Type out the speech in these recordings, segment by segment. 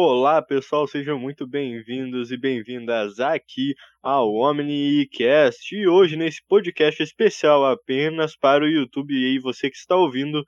Olá, pessoal, sejam muito bem-vindos e bem-vindas aqui ao OmniCast. E hoje, nesse podcast especial apenas para o YouTube e você que está ouvindo,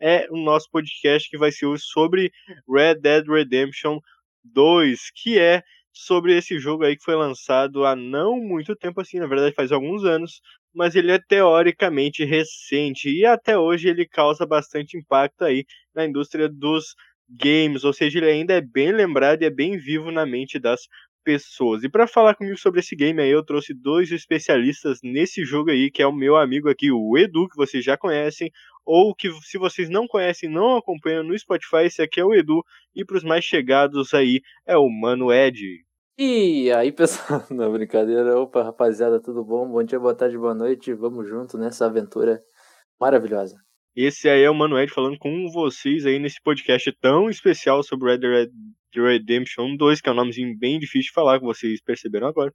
é o nosso podcast que vai ser sobre Red Dead Redemption 2, que é sobre esse jogo aí que foi lançado há não muito tempo assim, na verdade faz alguns anos, mas ele é teoricamente recente e até hoje ele causa bastante impacto aí na indústria dos games, ou seja, ele ainda é bem lembrado e é bem vivo na mente das pessoas. E para falar comigo sobre esse game aí, eu trouxe dois especialistas nesse jogo aí, que é o meu amigo aqui, o Edu, que vocês já conhecem, ou que se vocês não conhecem, não acompanham no Spotify, esse aqui é o Edu, e para os mais chegados aí é o Mano Ed. E aí, pessoal, não brincadeira. Opa, rapaziada, tudo bom? Bom dia, boa tarde, boa noite. Vamos junto nessa aventura maravilhosa. Esse aí é o Mano Ed falando com vocês aí nesse podcast tão especial sobre Red Dead Redemption 2, que é um nomezinho bem difícil de falar, que vocês perceberam agora.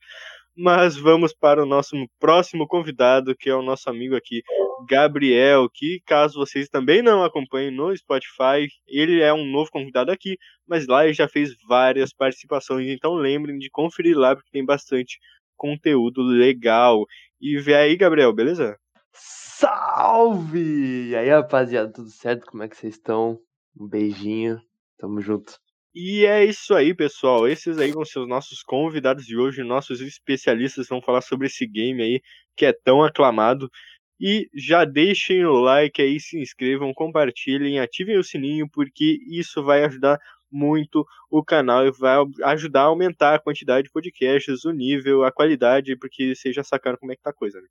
Mas vamos para o nosso próximo convidado, que é o nosso amigo aqui, Gabriel, que caso vocês também não acompanhem no Spotify, ele é um novo convidado aqui, mas lá ele já fez várias participações, então lembrem de conferir lá, porque tem bastante conteúdo legal. E vê aí, Gabriel, beleza? Salve! E aí, rapaziada, tudo certo? Como é que vocês estão? Um beijinho, tamo junto. E é isso aí, pessoal. Esses aí vão ser os nossos convidados de hoje, nossos especialistas vão falar sobre esse game aí que é tão aclamado. E já deixem o like aí, se inscrevam, compartilhem, ativem o sininho, porque isso vai ajudar muito o canal e vai ajudar a aumentar a quantidade de podcasts, o nível, a qualidade, porque vocês já sacaram como é que tá a coisa, né?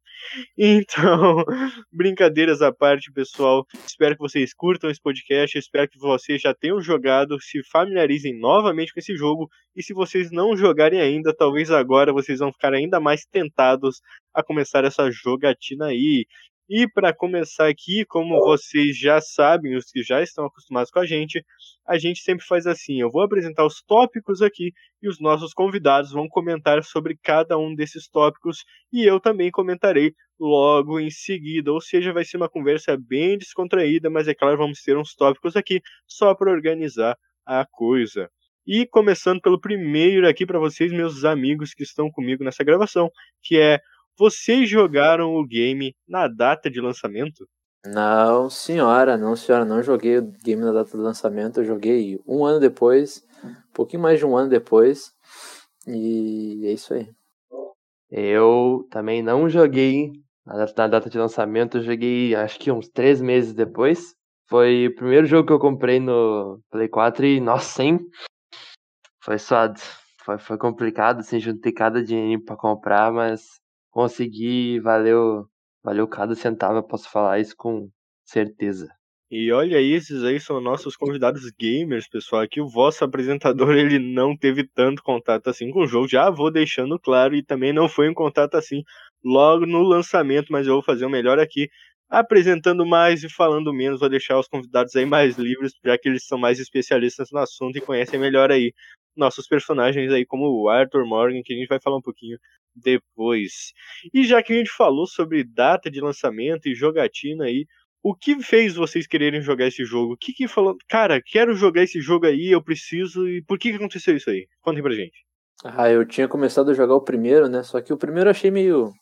Então, brincadeiras à parte, pessoal. Espero que vocês curtam esse podcast, espero que vocês já tenham jogado, se familiarizem novamente com esse jogo, e se vocês não jogarem ainda, talvez agora vocês vão ficar ainda mais tentados a começar essa jogatina aí. E para começar aqui, como vocês já sabem, os que já estão acostumados com a gente, a gente sempre faz assim: eu vou apresentar os tópicos aqui e os nossos convidados vão comentar sobre cada um desses tópicos e eu também comentarei logo em seguida. Ou seja, vai ser uma conversa bem descontraída, mas é claro, vamos ter uns tópicos aqui só para organizar a coisa. E começando pelo primeiro aqui para vocês, meus amigos que estão comigo nessa gravação, que é vocês jogaram o game na data de lançamento? Não, senhora, não, senhora, não joguei o game na data de lançamento. Eu joguei um ano depois, um pouquinho mais de um ano depois. E é isso aí. Eu também não joguei na data, de lançamento, eu joguei acho que uns três meses depois. Foi o primeiro jogo que eu comprei no Play 4 e, nossa, hein? Foi suado. Foi, foi complicado, assim, juntei cada dinheiro para comprar, mas consegui, valeu, valeu cada centavo, eu posso falar isso com certeza. E olha aí, esses aí são nossos convidados gamers, pessoal. Aqui o vosso apresentador ele não teve tanto contato assim com o jogo, já vou deixando claro, e também não foi um contato assim logo no lançamento, mas eu vou fazer o melhor aqui, apresentando mais e falando menos. Vou deixar os convidados aí mais livres, já que eles são mais especialistas no assunto e conhecem melhor aí nossos personagens aí, como o Arthur Morgan, que a gente vai falar um pouquinho depois. E já que a gente falou sobre data de lançamento e jogatina aí, o que fez vocês quererem jogar esse jogo? O que que falou, cara, quero jogar esse jogo aí, eu preciso, e por que que aconteceu isso aí? Contem pra gente. Ah, eu tinha começado a jogar o primeiro, né? Só que o primeiro eu achei meio.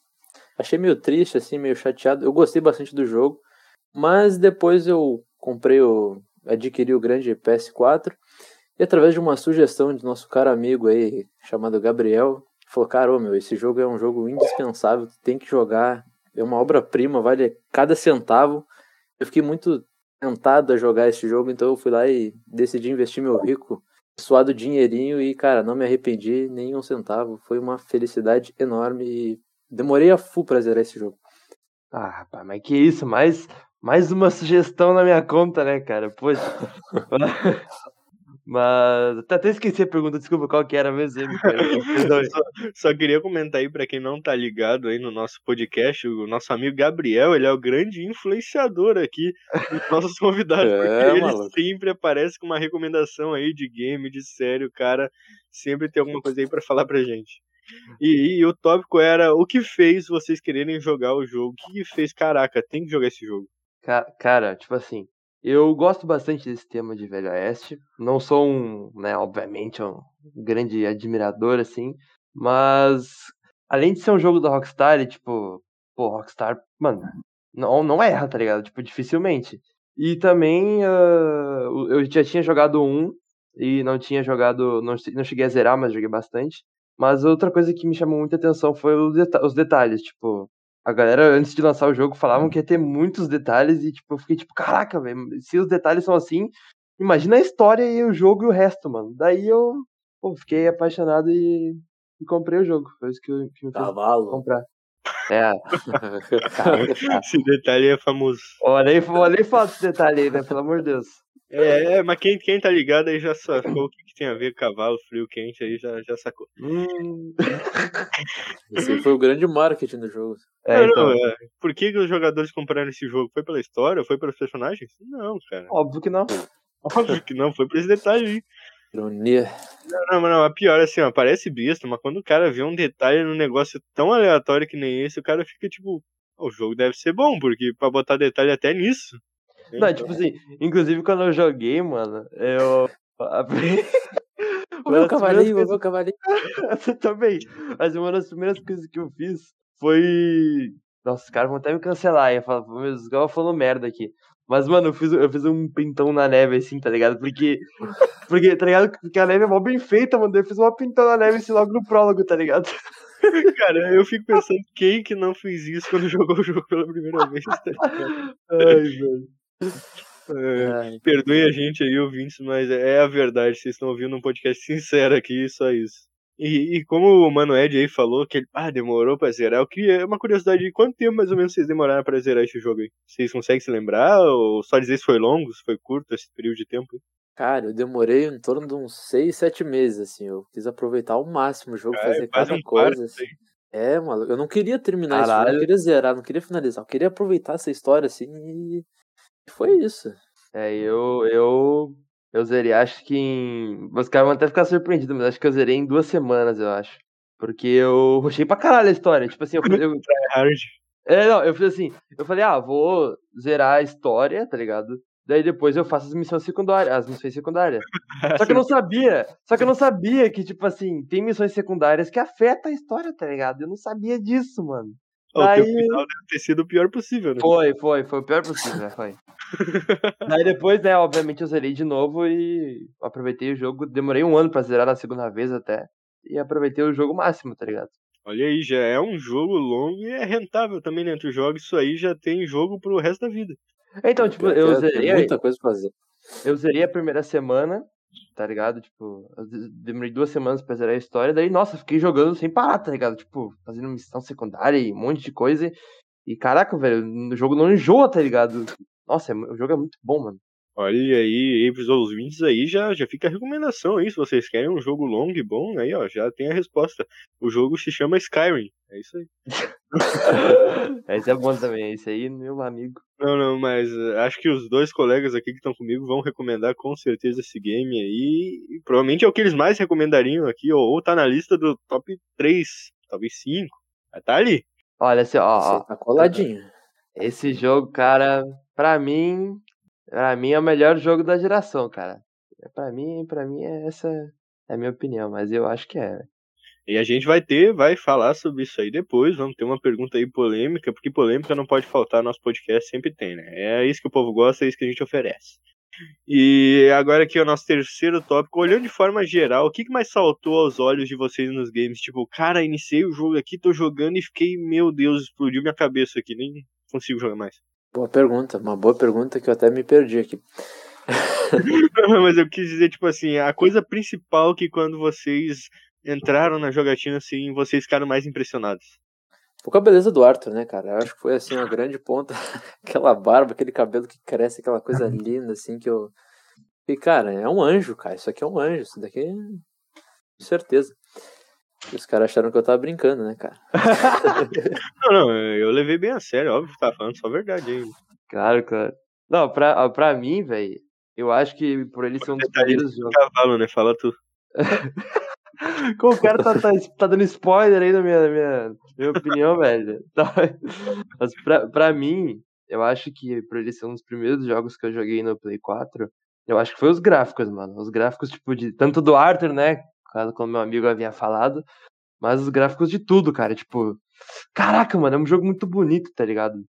Achei meio triste, assim, meio chateado. Eu gostei bastante do jogo. Mas depois eu comprei o. adquiri o grande PS4. E através de uma sugestão de nosso caro amigo aí, chamado Gabriel, falou, cara, ô, meu, esse jogo é um jogo indispensável, tu tem que jogar, é uma obra-prima, vale cada centavo. Eu fiquei muito tentado a jogar esse jogo, então eu fui lá e decidi investir meu rico, suado dinheirinho e, cara, não me arrependi nem um centavo. Foi uma felicidade enorme e demorei a full pra zerar esse jogo. Ah, rapaz, mas que isso, mais, mais uma sugestão na minha conta, né, cara? Poxa. Mas até esqueci a pergunta, desculpa qual que era mesmo. só, só, queria comentar aí para quem não tá ligado aí no nosso podcast, o nosso amigo Gabriel, ele é o grande influenciador aqui dos nossos convidados, é, porque ele sempre aparece com uma recomendação aí de game, de série, o cara sempre tem alguma coisa aí para falar pra gente. E, e, o tópico era o que fez vocês quererem jogar o jogo? O que fez, caraca, tem que jogar esse jogo? Cara, tipo assim, Eu gosto bastante desse tema de Velho Oeste. Não sou um, né, obviamente, um grande admirador, assim. Mas, além de ser um jogo da Rockstar, e, tipo, pô, Rockstar, mano, não, não erra, tá ligado? Tipo, dificilmente. E também, uh, eu já tinha jogado um e não tinha jogado, não, não cheguei a zerar, mas joguei bastante. Mas outra coisa que me chamou muita atenção foi os detalhes, tipo, a galera antes de lançar o jogo falavam que ia ter muitos detalhes e tipo, eu fiquei tipo, caraca, velho, se os detalhes são assim, imagina a história e o jogo e o resto, mano. Daí eu pô, fiquei apaixonado e, e, comprei o jogo. Foi isso que, eu, que me fez Cavalo. comprar. É. Esse detalhe é famoso. Olha aí, olha aí esse detalhe aí, né? Pelo amor de Deus. É, é, mas quem, quem tá ligado aí já sacou o que, que tem a ver cavalo, frio, quente, aí já, já sacou. Hum. Esse foi o grande marketing do jogo. É, não, então, não, é. Por que, que os jogadores compraram esse jogo? Foi pela história? Foi pelos personagens? Não, cara. óbvio que não. Óbvio que não, foi por esse detalhe aí. Ironia. Não, não, mas não, a pior é assim, ó, parece besta, mas quando o cara vê um detalhe num negócio tão aleatório que nem esse, o cara fica tipo, o jogo deve ser bom, porque pra botar detalhe até nisso. Não, tipo assim, inclusive quando eu joguei, mano, eu. O meu cavalinho, o meu cavalinho. Também. Mas uma das primeiras coisas que eu fiz foi. Nossa, os caras vão até me cancelar. Eu falo, meu Deus, eu falando merda aqui. Mas, mano, eu fiz, eu fiz um pintão na neve, assim, tá ligado? Porque. Porque, tá ligado? Porque a neve é mó bem feita, mano. Eu fiz uma pintão na neve assim logo no prólogo, tá ligado? Cara, eu fico pensando quem que não fez isso quando jogou o jogo pela primeira vez, tá ligado? Ai, velho. É, perdoe a gente aí, ouvintes, mas é a verdade. Vocês estão ouvindo um podcast sincero aqui, só isso. E, e como o Mano Ed aí falou que ele ah, demorou pra zerar, eu queria uma curiosidade de quanto tempo mais ou menos vocês demoraram pra zerar esse jogo aí? Vocês conseguem se lembrar? Ou só dizer se foi longo, se foi curto esse período de tempo? aí? Cara, eu demorei em torno de uns 6, 7 meses, assim. Eu quis aproveitar ao máximo o jogo, Cara, fazer é quase cada um coisa. Assim. É, mano, eu não queria terminar isso, eu Caralho. não queria zerar, não queria finalizar. Eu queria aproveitar essa história, assim, e foi isso. É, eu. Eu. Eu zerei, acho que em. Os caras vão até ficar surpreendidos, mas acho que eu zerei em duas semanas, eu acho. Porque eu rushei pra caralho a história. Tipo assim, eu, eu. É, não, eu fiz assim, eu falei, ah, vou zerar a história, tá ligado? Daí depois eu faço as missões secundárias, as missões secundárias. Só que eu não sabia, só que eu não sabia que, tipo assim, tem missões secundárias que afetam a história, tá ligado? Eu não sabia disso, mano. O teu Daí- final deve ter sido o pior possível, né? Foi, foi, foi o pior possível, né? Foi. Daí depois, né, obviamente eu zerei de novo e aproveitei o jogo. Demorei um ano pra zerar na segunda vez até. E aproveitei o jogo máximo, tá ligado? Olha aí, já é um jogo longo e é rentável também, né? Tu joga isso aí já tem jogo pro resto da vida. Então, tipo, eu é, tem zerei. muita coisa pra fazer. Eu zerei a primeira semana, tá ligado? Tipo, demorei duas semanas pra zerar a história, daí, nossa, fiquei jogando sem parar, tá ligado? Tipo, fazendo missão secundária e um monte de coisa. E caraca, velho, o jogo não enjoa, tá ligado? Nossa, é o jogo é muito bom, mano. Olha aí, aí pros ouvintes aí, já, já fica a recomendação aí. Se vocês querem um jogo longo e bom, aí ó, já tem a resposta. O jogo se chama Skyrim. É isso aí. Esse é bom também, esse aí, meu amigo. Não, não, mas eh, acho que os dois colegas aqui que estão comigo vão recomendar com certeza esse game aí. E provavelmente é o que eles mais recomendariam aqui, ou, ou tá na lista do top 3, talvez 5. Mas tá ali. Olha, assim, ó, Você ó, tá coladinho. esse jogo, cara, pra mim, pra mim é o melhor jogo da geração, cara. Pra mim, pra mim, é essa é a minha opinião, mas eu acho que é. E a gente vai ter, vai falar sobre isso aí depois. Vamos ter uma pergunta aí polêmica, porque polêmica não pode faltar no nosso podcast, sempre tem, né? É isso que o povo gosta, é isso que a gente oferece. E agora aqui é o nosso terceiro tópico. Olhando de forma geral, o que mais saltou aos olhos de vocês nos games? Tipo, cara, iniciei o jogo aqui, tô jogando e fiquei, meu Deus, explodiu minha cabeça aqui, nem consigo jogar mais. Boa pergunta, uma boa pergunta que eu até me perdi aqui. Mas eu quis dizer, tipo assim, a coisa principal que quando vocês entraram na jogatina, assim, vocês ficaram mais impressionados. Com a beleza do Arthur, né, cara? Eu acho que foi assim uma grande ponta. aquela barba, aquele cabelo que cresce, aquela coisa linda, assim, que eu. E, cara, é um anjo, cara. Isso aqui é um anjo. Isso daqui é. Com certeza. Os caras acharam que eu tava brincando, né, cara? Não, não, eu levei bem a sério, óbvio que tá falando só a verdade aí. Claro, claro. Não, pra, pra mim, velho, eu acho que por ele ser um dos Detalhe primeiros jogos. Cavalo, né? Fala tu. Como o cara tá, tá, tá dando spoiler aí na minha, na minha, minha opinião, velho. Tá. Mas pra, pra mim, eu acho que por ele ser um dos primeiros jogos que eu joguei no Play 4, eu acho que foi os gráficos, mano. Os gráficos, tipo, de tanto do Arthur, né? Como meu amigo havia falado, mas os gráficos de tudo, cara. Tipo, caraca, mano, é um jogo muito bonito, tá ligado?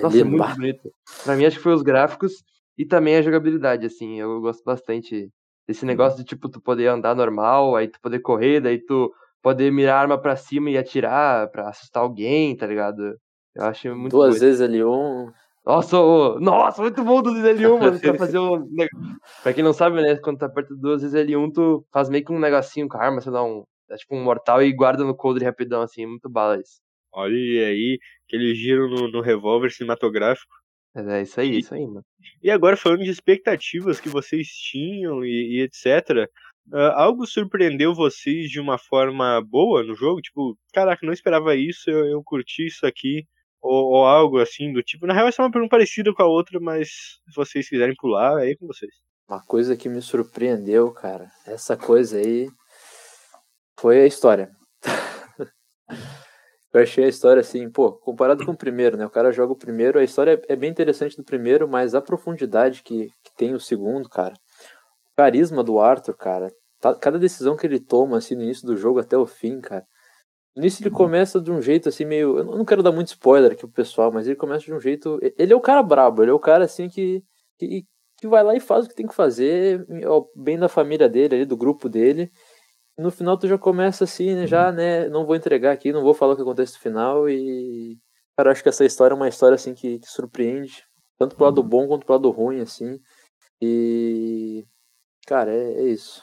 Nossa, é muito bonito. Pra mim, acho que foi os gráficos e também a jogabilidade, assim. Eu gosto bastante desse uhum. negócio de, tipo, tu poder andar normal, aí tu poder correr, daí tu poder mirar a arma pra cima e atirar pra assustar alguém, tá ligado? Eu acho muito Duas vezes L1. Nossa, oh, nossa, muito bom do L1, mano. pra fazer um. Pra quem não sabe, né? Quando tu aperta duas vezes L1, tu faz meio que um negocinho com a arma, sei lá, um. É tipo um mortal e guarda no coldre rapidão, assim, muito bala isso. Olha aí, aquele giro no, no revólver cinematográfico. É isso aí, e, isso aí, mano. E agora falando de expectativas que vocês tinham e, e etc. Uh, algo surpreendeu vocês de uma forma boa no jogo? Tipo, caraca, não esperava isso, eu, eu curti isso aqui. Ou, ou, algo assim do tipo. Na real, essa é uma pergunta parecida com a outra, mas se vocês quiserem pular, é aí com vocês. Uma coisa que me surpreendeu, cara, essa coisa aí foi a história. Eu achei a história assim, pô, comparado com o primeiro, né? O cara joga o primeiro, a história é bem interessante do primeiro, mas a profundidade que, que tem o segundo, cara. O carisma do Arthur, cara. Tá, cada decisão que ele toma, assim, no início do jogo até o fim, cara. No início ele começa de um jeito assim, meio. Eu não quero dar muito spoiler aqui pro pessoal, mas ele começa de um jeito. Ele é o cara brabo, ele é o cara assim que. que, que vai lá e faz o que tem que fazer, bem da família dele, ali, do grupo dele no final tu já começa assim, né? Já, né? Não vou entregar aqui, não vou falar o que acontece no final e. Cara, acho que essa história é uma história assim que, que surpreende. Tanto pro lado bom quanto pro lado ruim, assim. E. Cara, é, é isso.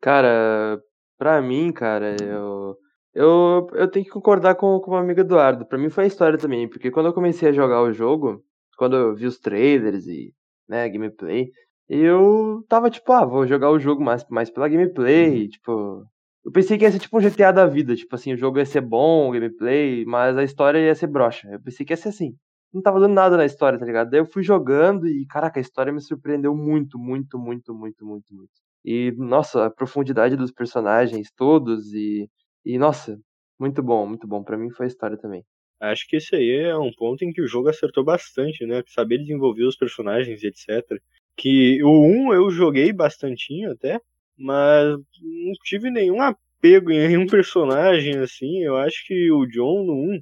Cara, pra mim, cara, eu. Eu, eu tenho que concordar com, com o amigo Eduardo. Pra mim foi a história também, porque quando eu comecei a jogar o jogo, quando eu vi os trailers e né, gameplay, eu tava tipo, ah, vou jogar o jogo mais, mais pela gameplay, uhum. tipo. Eu pensei que ia ser tipo um GTA da vida, tipo assim, o jogo ia ser bom, o gameplay, mas a história ia ser broxa. Eu pensei que ia ser assim. Não tava dando nada na história, tá ligado? Daí eu fui jogando e, caraca, a história me surpreendeu muito, muito, muito, muito, muito, muito. E, nossa, a profundidade dos personagens todos e. E, nossa, muito bom, muito bom. para mim foi a história também. Acho que esse aí é um ponto em que o jogo acertou bastante, né? Saber desenvolver os personagens e etc. Que o 1 eu joguei bastantinho até, mas não tive nenhum apego em nenhum personagem assim. Eu acho que o John no 1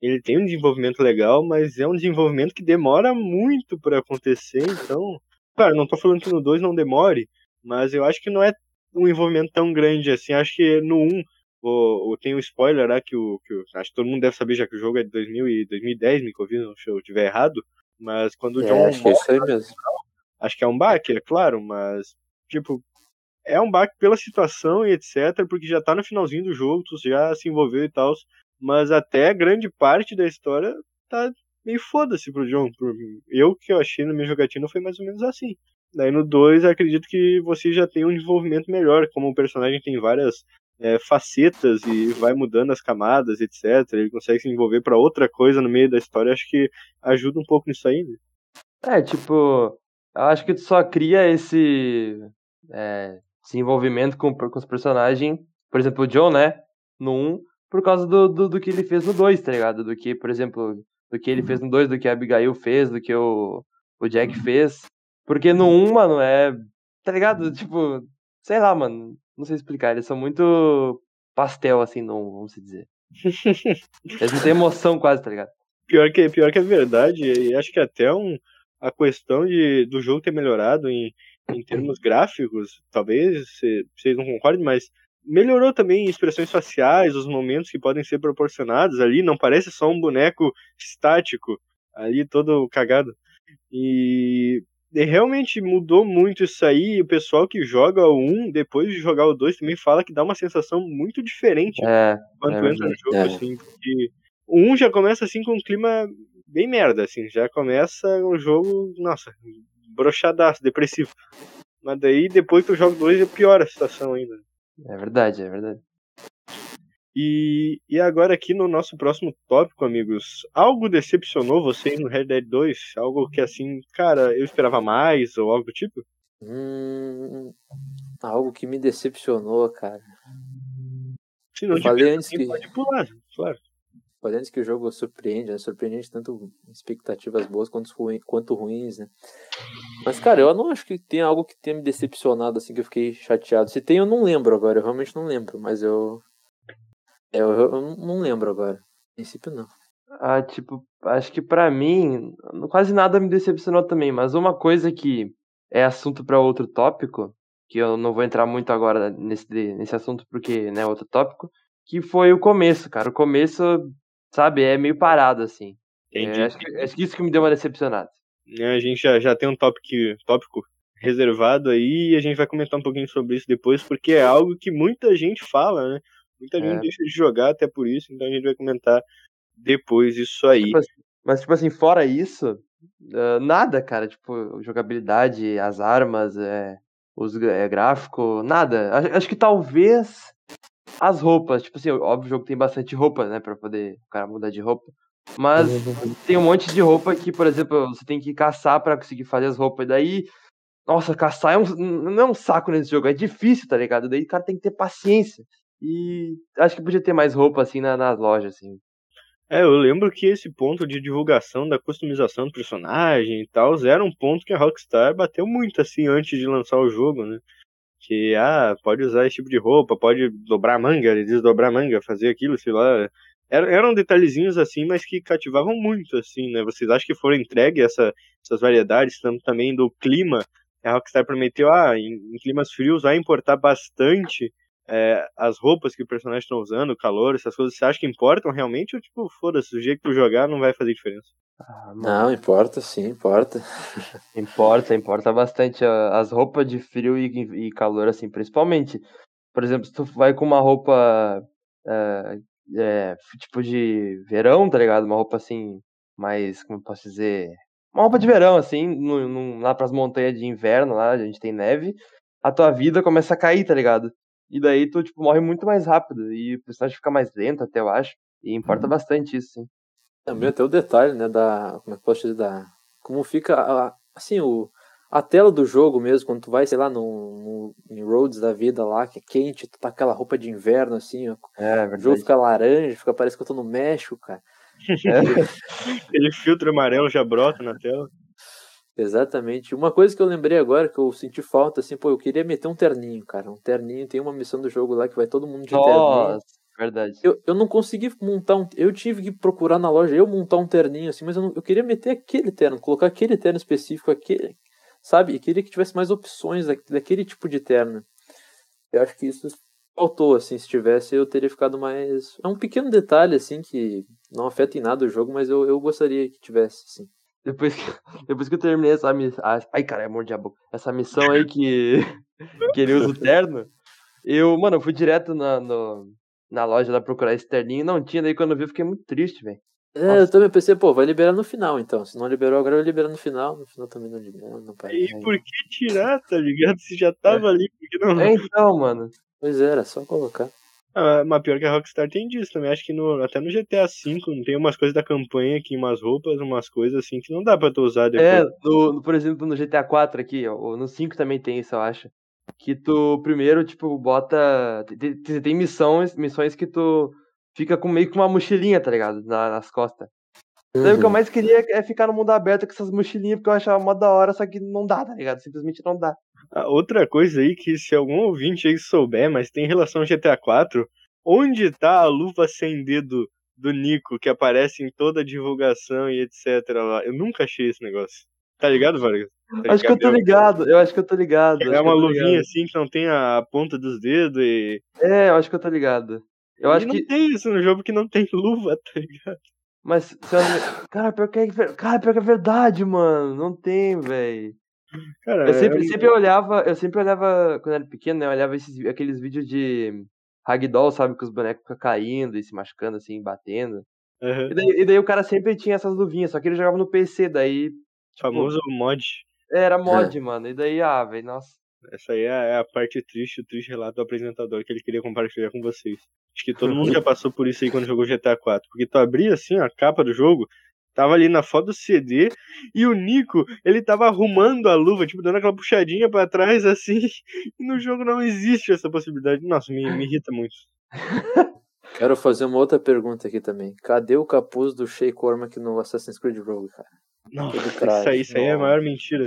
ele tem um desenvolvimento legal, mas é um desenvolvimento que demora muito para acontecer, então, claro, não tô falando que no 2 não demore, mas eu acho que não é um envolvimento tão grande assim. Acho que no 1 o, o, tem um spoiler lá que o, que o, Acho que todo mundo deve saber já que o jogo é de 2000 e 2010, me corrija se eu estiver errado. Mas quando o John. É, acho que é isso aí mesmo. Acho que é um baque, é claro, mas, tipo, é um baque pela situação e etc, porque já tá no finalzinho do jogo, tu já se envolveu e tal, mas até grande parte da história tá meio foda-se pro John. Eu que eu achei na minha jogatina foi mais ou menos assim. Daí no 2 acredito que você já tem um desenvolvimento melhor, como o personagem tem várias é, facetas e vai mudando as camadas, etc. Ele consegue se envolver para outra coisa no meio da história, acho que ajuda um pouco nisso aí, né? É, tipo, eu acho que tu só cria esse, é, envolvimento com, com os personagens. Por exemplo, o John, né? No 1, por causa do, do, do, que ele fez no 2, tá ligado? Do que, por exemplo, do que ele fez no 2, do que a Abigail fez, do que o, o Jack fez. Porque no 1, mano, é. Tá ligado? Tipo, sei lá, mano. Não sei explicar. Eles são muito pastel, assim, 1, vamos dizer. Eles não têm emoção quase, tá ligado? Pior que, pior que é verdade, e acho que até um, a questão de, do jogo ter melhorado em, em termos gráficos, talvez vocês não concordem, mas melhorou também expressões faciais, os momentos que podem ser proporcionados ali, não parece só um boneco estático ali todo cagado. E realmente mudou muito isso aí, e o pessoal que joga o 1, depois de jogar o 2, também fala que dá uma sensação muito diferente é, quando é, entra no jogo, é. assim, porque o 1 já começa assim com um clima bem merda, assim. Já começa o jogo, nossa, brochadaço, depressivo. Mas daí, depois que eu jogo dois, piora a situação ainda. É verdade, é verdade. E, e agora aqui no nosso próximo tópico, amigos, algo decepcionou vocês no Red Dead 2? Algo que assim, cara, eu esperava mais ou algo do tipo? Hum, algo que me decepcionou, cara. Se não eu falei antes que... pode pular, claro. Parece que o jogo surpreende, né? Surpreende tanto expectativas boas quanto, ruim, quanto ruins, né? Mas, cara, eu não acho que tem algo que tenha me decepcionado, assim, que eu fiquei chateado. Se tem, eu não lembro agora, eu realmente não lembro, mas eu. É, eu, eu não lembro agora. No princípio, não. Ah, tipo, acho que para mim, quase nada me decepcionou também, mas uma coisa que é assunto para outro tópico, que eu não vou entrar muito agora nesse, nesse assunto porque né, é outro tópico, que foi o começo, cara. O começo, sabe, é meio parado, assim. É, acho, que, acho que isso que me deu uma decepcionada. É, a gente já, já tem um tópico, tópico reservado aí e a gente vai comentar um pouquinho sobre isso depois, porque é algo que muita gente fala, né? Muita é. gente deixa de jogar até por isso, então a gente vai comentar depois isso aí. Tipo assim, mas, tipo assim, fora isso, uh, nada, cara. Tipo, jogabilidade, as armas, é, os é, gráfico, nada. Acho, acho, que talvez as roupas. Tipo assim, óbvio, o jogo tem bastante roupa, né? Pra poder o cara mudar de roupa. Mas tem um monte de roupa que, por exemplo, você tem que caçar para conseguir fazer as roupas. E daí, nossa, caçar é um, não é um saco nesse jogo, é difícil, tá ligado? Daí o cara tem que ter paciência. E acho que podia ter mais roupa assim na, nas lojas, assim. É, eu lembro que esse ponto de divulgação da customização do personagem e tal era um ponto que a Rockstar bateu muito assim antes de lançar o jogo, né? Que, ah, pode usar esse tipo de roupa, pode dobrar manga, desdobrar manga, fazer aquilo, sei lá. eram detalhezinhos assim, mas que cativavam muito, assim, né? Vocês acham que foram entregues essa, essas variedades, tanto também do clima? A Rockstar prometeu, ah, em, em climas frios vai importar bastante é, as roupas que o personagem estão usando, o calor, essas coisas, você acha que importam realmente ou tipo, foda-se, o jeito que tu jogar não vai fazer diferença? Ah, não, importa, sim, importa. importa, importa bastante. As roupas de frio e, e, calor, assim, principalmente. Por exemplo, se tu vai com uma roupa é, é, tipo de verão, tá ligado? Uma roupa assim, mais, como eu posso dizer? Uma roupa de verão, assim, no, no, lá pras montanhas de inverno, lá a gente tem neve, a tua vida começa a cair, tá ligado? E daí tu, tipo, morre muito mais rápido. E o personagem fica mais lento, até eu acho. E importa uhum. bastante isso, sim. Também até o detalhe, né, da... Como é que posso dizer? Da... Como fica, assim, o... A tela do jogo mesmo, quando tu vai, sei lá, no, no em Roads da vida lá, que é quente, tu tá com aquela roupa de inverno, assim, ó. É, o jogo fica laranja, fica, parece que eu tô no México, cara. É. Aquele filtro amarelo já brota na tela. Exatamente. Uma coisa que eu lembrei agora, que eu senti falta, assim, pô, eu queria meter um terninho, cara. Um terninho, tem uma missão do jogo lá que vai todo mundo de Nossa, terninho. verdade. Eu, eu não consegui montar um. Eu tive que procurar na loja eu montar um terninho, assim, mas eu, não, eu queria meter aquele terno, colocar aquele terno específico, aquele. Sabe? E queria que tivesse mais opções daquele tipo de terno. Eu acho que isso faltou, assim, se tivesse eu teria ficado mais. É um pequeno detalhe, assim, que não afeta em nada o jogo, mas eu, eu gostaria que tivesse, assim. Depois que, depois que eu terminei essa missão. Ai, cara, é mordi a boca. Essa missão aí que, que ele usa o terno. Eu, mano, eu fui direto na, no, na loja lá procurar esse terninho. Não tinha, daí quando eu vi eu fiquei muito triste, velho. É, eu também pensei, pô, vai liberar no final então. Se não liberou agora, vai liberar no final. No final também não libera, não para. E por que tirar, tá ligado? Se já tava é. ali, por que não? É então, mano. Pois é, era só colocar. Ah, mas pior que a Rockstar tem disso também. Acho que no, até no GTA V tem umas coisas da campanha aqui, umas roupas, umas coisas assim que não dá pra tu usar depois. É, no, por exemplo, no GTA 4 aqui, ó, no 5 também tem isso, eu acho. Que tu primeiro, tipo, bota. Tem, tem missões, missões que tu fica com meio que uma mochilinha, tá ligado? Na, nas costas. Uhum. Então, o que eu uhum. mais queria é ficar no mundo aberto com essas mochilinhas, porque eu achava mó da hora, só que não dá, tá ligado? Simplesmente não dá. Outra coisa aí que se algum ouvinte aí souber, mas tem relação ao GTA 4, onde tá a luva sem dedo do Nico que aparece em toda a divulgação e etc lá? Eu nunca achei esse negócio. Tá ligado, Vargas? Tá acho que eu tô ligado, eu acho que eu tô ligado. É uma luvinha ligado. assim que não tem a ponta dos dedos e. É, eu acho que eu tô ligado. Eu e acho não que. tem isso no jogo porque não tem luva, tá ligado? Mas, cara, pior que é, cara, pior que é verdade, mano. Não tem, velho. Eu sempre, é... sempre olhava, eu sempre olhava, quando era pequeno, né? Eu olhava esses, aqueles vídeos de ragdoll, sabe? Que os bonecos ficam caindo e se machucando, assim, batendo. Uhum. E, daí, e, daí, o cara sempre tinha essas luvinhas, só que ele jogava no PC, daí. Tipo, Famoso mod. Era mod, é. mano. E daí, ah, velho, nossa. Essa aí é, é a parte triste, o triste relato do apresentador que ele queria compartilhar com vocês. Acho que todo mundo já passou por isso aí quando jogou GTA 4. Porque tu abria assim a capa do jogo, tava ali na foto do CD e o Nico, ele tava arrumando a luva, tipo, dando aquela puxadinha para trás assim. E no jogo não existe essa possibilidade. Nossa, me, me irrita muito. Quero fazer uma outra pergunta aqui também. Cadê o capuz do Shea Cormac no Assassin's Creed Rogue, cara? Não, Aquele isso aí, isso aí é a maior mentira.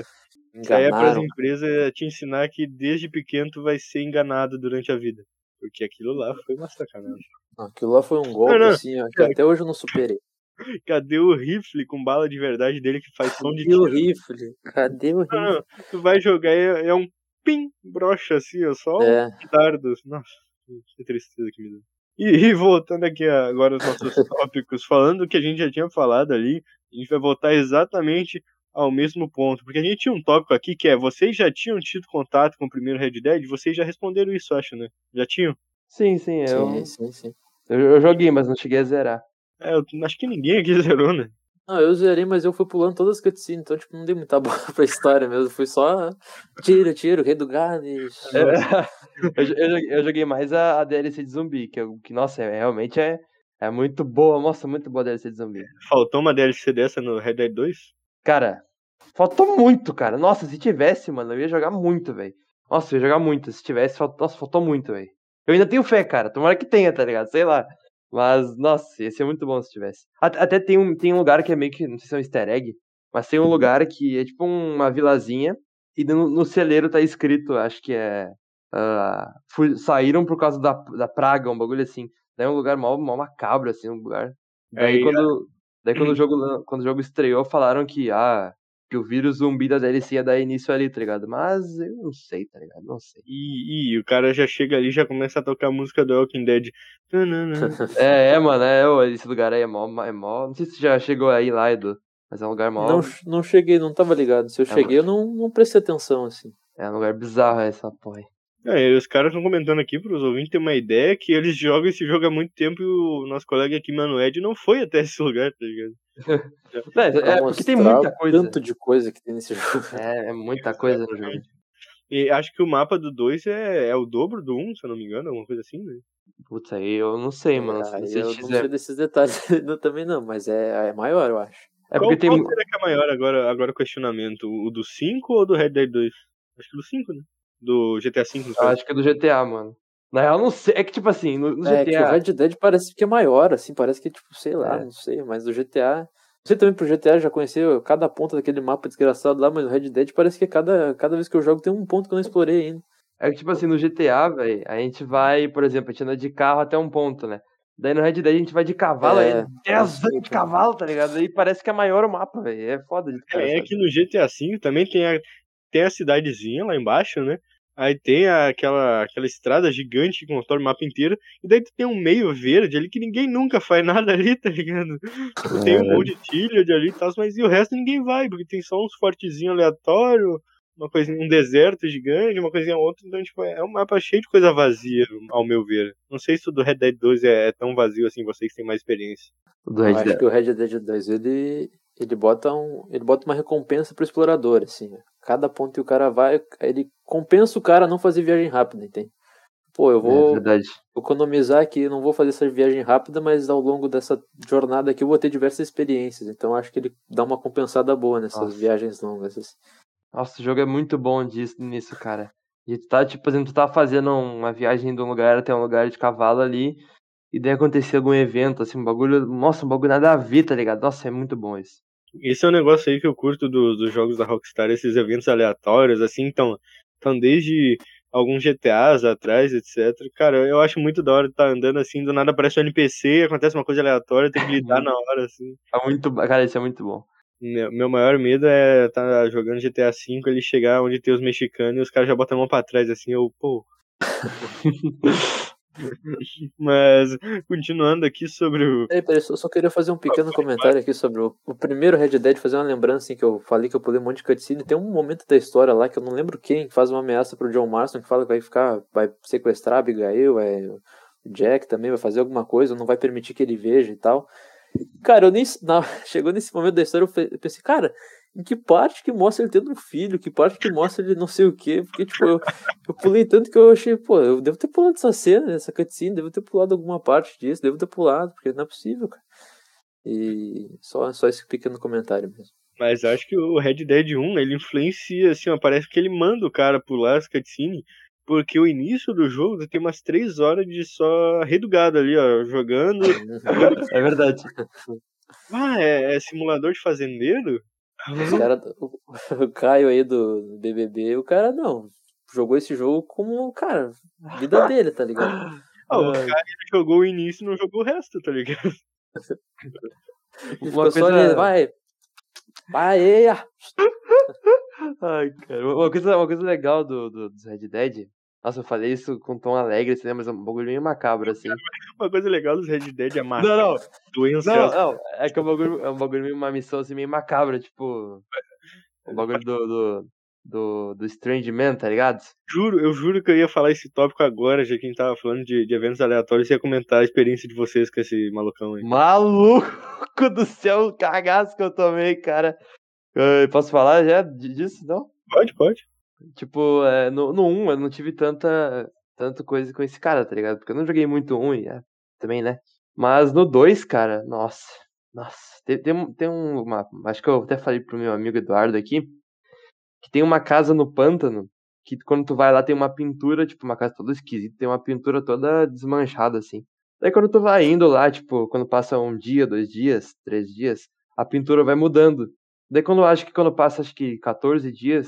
Isso aí é pras Enganaram. empresas te ensinar que desde pequeno tu vai ser enganado durante a vida. Porque aquilo lá foi uma sacanagem. Aquilo lá foi um golpe, Não, não. assim, ó, que até hoje eu não superei. Cadê o rifle com bala de verdade dele que faz som de Cadê o tiro? rifle? Cadê o Não, rifle? não, tu vai jogar é, é um pim, brocha assim, ó, só É, um dardo. Nossa, que tristeza que me dá. E, e voltando aqui agora aos nossos tópicos, falando o que a gente já tinha falado ali, a gente vai voltar exatamente ao mesmo ponto. Porque a gente tinha um tópico aqui que é: vocês já tinham tido contato com o primeiro Red Dead? Vocês já responderam isso, acho, né? Já tinham? Sim, sim, eu, sim, sim, sim. eu, eu joguei, mas não cheguei a zerar. É, eu acho que ninguém aqui zerou, né? Não, eu zerei, mas eu fui pulando todas as cutscenes, então, tipo, não dei muita bola pra história mesmo. Fui só tiro, tiro, rei do gado e... eu, eu joguei, eu joguei mais a, a DLC de zumbi, que, eu, que nossa, é, realmente é, é muito boa. Nossa, muito boa a DLC de zumbi. Faltou uma DLC dessa no Red Dead 2? Cara, faltou muito, cara. Nossa, se tivesse, mano, eu ia jogar muito, velho. Nossa, eu ia jogar muito. Se tivesse, faltou, nossa, faltou muito, velho. Eu ainda tenho fé, cara. Tomara que tenha, tá ligado? Sei lá. Mas, nossa, ia ser muito bom se tivesse. At- Até tem um, tem um lugar que é meio que, não sei se é um easter egg, mas tem um lugar que é tipo uma vilazinha e no, no celeiro tá escrito, acho que é. fu- saíram por causa da, da praga, um bagulho assim. Daí é um lugar mal, mal macabro, assim, um lugar. Daí Aí, quando, daí quando o jogo quando o jogo estreou, falaram que, ah, que o vírus zumbi da DLC ia dar início ali, tá ligado? Mas eu não sei, tá ligado? Não sei. E, e o cara já chega ali e já começa a tocar a música do Walking Dead. É, é, mano, é, esse lugar aí é mó, é mó. Não sei se você já chegou aí lá, Edu. Mas é um lugar mó. Não, não cheguei, não tava ligado. Se eu É, cheguei, eu não, não prestei atenção, assim. É um lugar bizarro essa porra. aí. É, os caras estão comentando aqui para os ouvintes terem uma ideia que eles jogam esse jogo há muito tempo e o nosso colega aqui, Mano Ed, não foi até esse lugar, tá ligado? Não, é, é porque tem muita o coisa. Tanto de coisa que tem nesse jogo. É, é muita coisa no jogo. E acho que o mapa do 2 é, é o dobro do 1, um, se eu não me engano, alguma coisa assim, né? Putz, aí eu não sei, mano. Ah, Se eu não sei desses detalhes ainda também não, mas é, é maior, eu acho. É qual, porque tem. qual será que é maior agora, agora o questionamento? O do 5 ou do Red Dead 2? Acho que do 5, né? Do GTA V, no Eu acho que é do GTA, mano. Na real, não sei. É que, tipo assim, no, no É que o GTA. Red Dead parece que é maior, assim, parece que, tipo, sei lá, É. não sei, mas o GTA. Você também pro GTA já conheceu cada ponta daquele mapa desgraçado lá, mas o Red Dead parece que cada, cada vez que eu jogo tem um ponto que eu não explorei ainda. É que, tipo assim, no GTA, velho, a gente vai, por exemplo, a gente anda de carro até um ponto, né? Daí no Red Dead a gente vai de cavalo, É, é, 10 anos de cavalo, tá ligado? Aí parece que é maior o mapa, velho. É foda de cara, É, é que no GTA V também tem a, tem a cidadezinha lá embaixo, né? Aí tem aquela, aquela estrada gigante que contorna o mapa inteiro. E daí tu tem um meio verde ali que ninguém nunca faz nada ali, tá ligado? Tu tem um monte de tilha de ali e tal, mas e o resto ninguém vai, porque tem só uns fortezinhos aleatórios, uma coisinha, um deserto gigante, uma coisinha outra. Então, tipo, é um mapa cheio de coisa vazia, ao meu ver. Não sei se o do Red Dead 2 é, é tão vazio assim, vocês têm mais experiência. Do Red acho Dead. que o Red Dead 2 ele, ele, bota um, ele bota uma recompensa pro explorador, assim. né? Cada ponto que o cara vai, ele compensa o cara a não fazer viagem rápida, entende? Pô, eu É vou verdade. economizar aqui, não vou fazer essa viagem rápida, mas ao longo dessa jornada aqui eu vou ter diversas experiências. Então acho que ele dá uma compensada boa nessas Nossa. viagens longas. assim. Nossa, o jogo é muito bom disso, nisso, cara. E tu tá, tipo, por exemplo, tu tá fazendo uma viagem de um lugar até um lugar de cavalo ali, e daí acontecer algum evento, assim, um bagulho. Nossa, um bagulho nada a ver, tá ligado? Nossa, é muito bom isso. Esse é um negócio aí que eu curto do- dos jogos da Rockstar, esses eventos aleatórios, assim, então, então desde alguns GTAs atrás, etc. Cara, eu acho muito da hora estar andando assim, do nada aparece um NPC, acontece uma coisa aleatória, tem que lidar na hora, assim. É muito, cara, isso é muito bom. Meu, meu maior medo é estar jogando GTA V, ele chegar onde tem os mexicanos e os caras já botam a mão pra trás, assim, eu, pô. Mas, continuando aqui sobre o. Peraí, peraí, só, só queria fazer um pequeno comentário aqui sobre o, o primeiro Red Dead, fazer uma lembrança assim, que eu falei que eu pulei um monte de cutscene. Tem um momento da história lá que eu não lembro quem que faz uma ameaça pro John Marston que fala que vai ficar, vai sequestrar a Abigail, vai, o Jack também vai fazer alguma coisa, não vai permitir que ele veja e tal. Cara, eu nem. chegou nesse momento da história, eu eu pensei, cara, em que parte que mostra ele tendo um filho? Que parte que mostra ele não sei o quê? Porque, tipo, eu, eu pulei tanto que eu achei, pô, eu devo ter pulado essa cena, essa cutscene, devo ter pulado alguma parte disso, devo ter pulado, porque não é possível, cara. E só, só esse pequeno comentário mesmo. Mas acho que o Red Dead 1, ele influencia, assim, ó, parece que ele manda o cara pular as cutscenes, Porque o início do jogo tem umas três horas de só redugado ali, ó, jogando. É verdade. Ah, é, é simulador de fazendeiro? Os cara, o, o Caio aí do BBB, o cara não. Jogou esse jogo como, cara, a vida dele, tá ligado? Ah, o cara ele jogou o início e não jogou o resto, tá ligado? Uma coisa- ali, vai. Vai, eia. Ai, cara. Uma coisa, uma coisa legal do, do, dos Red Dead. Nossa, eu falei isso com tom alegre, assim, né? Mas é um bagulho meio macabro, assim. Uma coisa legal dos Red Dead é matar Não, não, doença. não, não. É que é um bagulho, é um bagulho meio uma missão assim, meio macabra, tipo. O bagulho do, do, do, do Strange Man, tá ligado? Juro, eu juro que eu ia falar esse tópico agora, já que a gente tava falando de, de eventos aleatórios, e ia comentar a experiência de vocês com esse malucão aí. Maluco do céu, o cagaço que eu tomei, cara. Eu posso falar já di- disso, não? Pode, pode. Tipo, é, no, no 1 eu não tive tanta, tanta coisa com esse cara, tá ligado? Porque eu não joguei muito 1 e é, também, né? Mas no 2, cara, nossa, nossa. Tem, tem, tem um- uma. Acho que eu até falei pro meu amigo Eduardo aqui. Que tem uma casa no pântano. Que quando tu vai lá tem uma pintura, tipo, uma casa toda esquisita, tem uma pintura toda desmanchada, assim. Daí quando tu vai indo lá, tipo, quando passa um dia, dois dias, três dias, a pintura vai mudando. Daí quando eu acho que quando passa, acho que 14 dias,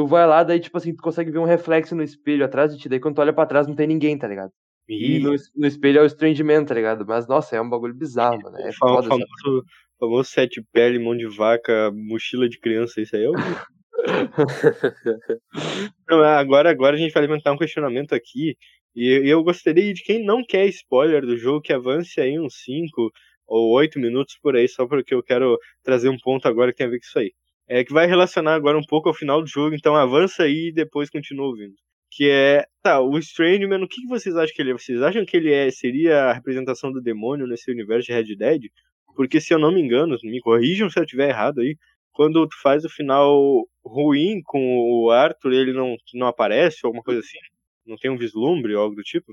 tu vai lá, daí, tipo assim, tu consegue ver um reflexo no espelho atrás de ti. Daí quando tu olha pra trás, não tem ninguém, tá ligado? E Ih, no, no espelho é o Strange Man, tá ligado? Mas, nossa, é um bagulho bizarro, mano. É foda, sabe? famoso, famoso sete pele, mão de vaca, mochila de criança, isso aí é o. Não, agora, agora a gente vai levantar um questionamento aqui. E eu- eu gostaria de quem não quer spoiler do jogo que avance aí uns 5 ou 8 minutos por aí, só porque eu quero trazer um ponto agora que tem a ver com isso aí. É que vai relacionar agora um pouco ao final do jogo, então avança aí e depois continua ouvindo. Que é, tá, o Strange Man, o que que vocês acham que ele é? Vocês acham que ele é, seria a representação do demônio nesse universo de Red Dead? Porque se eu não me engano, me corrijam se eu estiver errado aí, quando tu faz o final ruim com o Arthur, ele não, não aparece, ou alguma coisa assim? Não tem um vislumbre ou algo do tipo?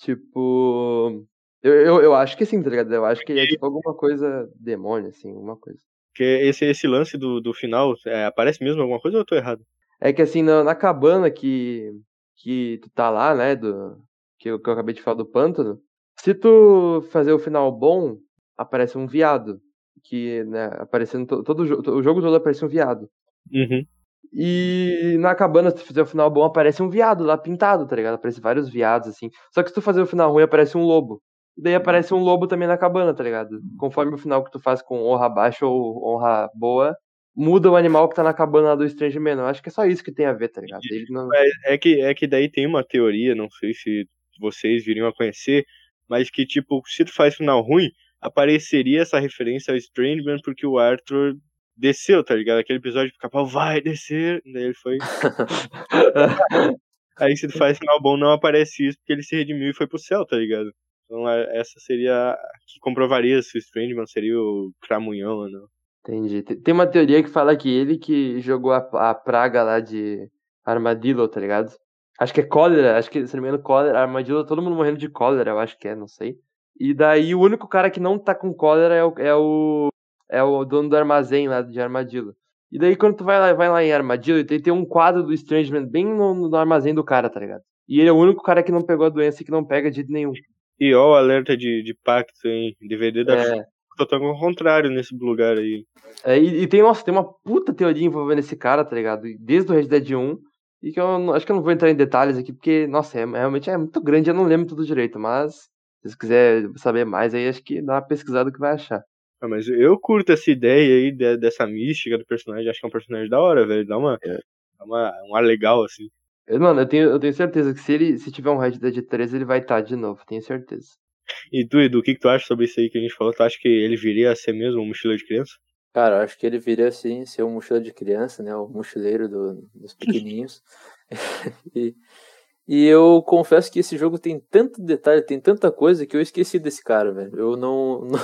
Tipo. Eu, eu, eu acho que sim, tá ligado? Eu acho que é tipo alguma coisa demônio, assim, alguma coisa. Porque esse, esse lance do, do final, é, aparece mesmo alguma coisa ou eu tô errado? É que assim, na, na cabana que, que tu tá lá, né? Do, que, eu, que eu acabei de falar do pântano, se tu fazer o final bom, aparece um viado. Que, né, aparecendo to- todo o jogo, o jogo todo aparece um viado. Uhum. E na cabana, se tu fizer o final bom, aparece um viado lá pintado, tá ligado? Aparece vários viados, assim. Só que se tu fazer o final ruim, aparece um lobo. Daí aparece um lobo também na cabana, tá ligado? Conforme o final que tu faz com honra baixa ou honra boa, muda o animal que tá na cabana lá do Strange Man. Eu acho que é só isso que tem a ver, tá ligado? Não... É que, é que daí tem uma teoria, não sei se vocês viriam a conhecer, mas que, tipo, se tu faz final ruim, apareceria essa referência ao Strangeman porque o Arthur desceu, tá ligado? Aquele episódio que o Capão vai descer, daí ele foi. Aí se tu faz final bom, não aparece isso porque ele se redimiu e foi pro céu, tá ligado? Então é- essa seria a que comprovaria se o Strangeman seria o Cramunhão ou não. Entendi. Tem- uma teoria que fala que ele que jogou a, a praga lá de Armadillo, tá ligado? Acho que é cólera, acho que, se não me engano, cólera, Armadillo, todo mundo morrendo de cólera, eu acho que é, não sei. E daí o único cara que não tá com cólera é o, é o, é o dono do armazém lá de Armadillo. E daí quando tu vai lá, vai lá em Armadillo, tem, tem um quadro do Strangeman bem no, no armazém do cara, tá ligado? E ele é o único cara que não pegou a doença e que não pega de nenhum. E ó, o alerta de, de pacto, hein? DVD da É, totalmente ao contrário nesse lugar aí. É, e, e tem, nossa, tem uma puta teoria envolvendo esse cara, tá ligado? Desde o Red Dead 1. E que eu acho que eu não vou entrar em detalhes aqui, porque, nossa, é, realmente é muito grande, eu não lembro tudo direito, mas se você quiser saber mais aí, acho que dá uma pesquisada que vai achar. Ah, mas eu curto essa ideia aí de- dessa mística do personagem. Acho que é um personagem da hora, velho. Dá uma, É. dá uma, um ar legal, assim. Mano, eu tenho, eu tenho certeza que se ele se tiver um Red Dead 3, ele vai estar de novo, tenho certeza. E tu, Edu, o que, que tu acha sobre isso aí que a gente falou? Tu acha que ele viria a ser mesmo um mochila de criança? Cara, eu acho que ele viria assim, ser um mochila de criança, né? O mochileiro do- dos pequenininhos. e, e eu confesso que esse jogo tem tanto detalhe, tem tanta coisa que eu esqueci desse cara, velho. Eu não. não-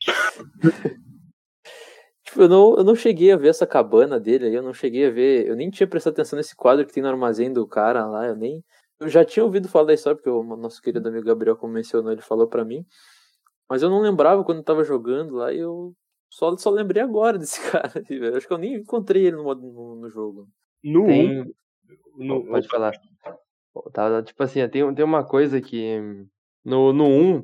tipo, eu não, eu não cheguei a ver essa cabana dele aí, eu não cheguei a ver. Eu nem tinha prestado atenção nesse quadro que tem no armazém do cara lá, eu nem. Eu já tinha ouvido falar da história, porque o nosso querido amigo Gabriel, como mencionou, ele falou pra mim. Mas eu não lembrava quando eu tava jogando lá e eu só, só lembrei agora desse cara. aí, velho. Acho que eu nem encontrei ele no, no, no jogo. No 1, Tem. no, Pode falar. Tá, tipo assim, tem, tem uma coisa que no, no 1,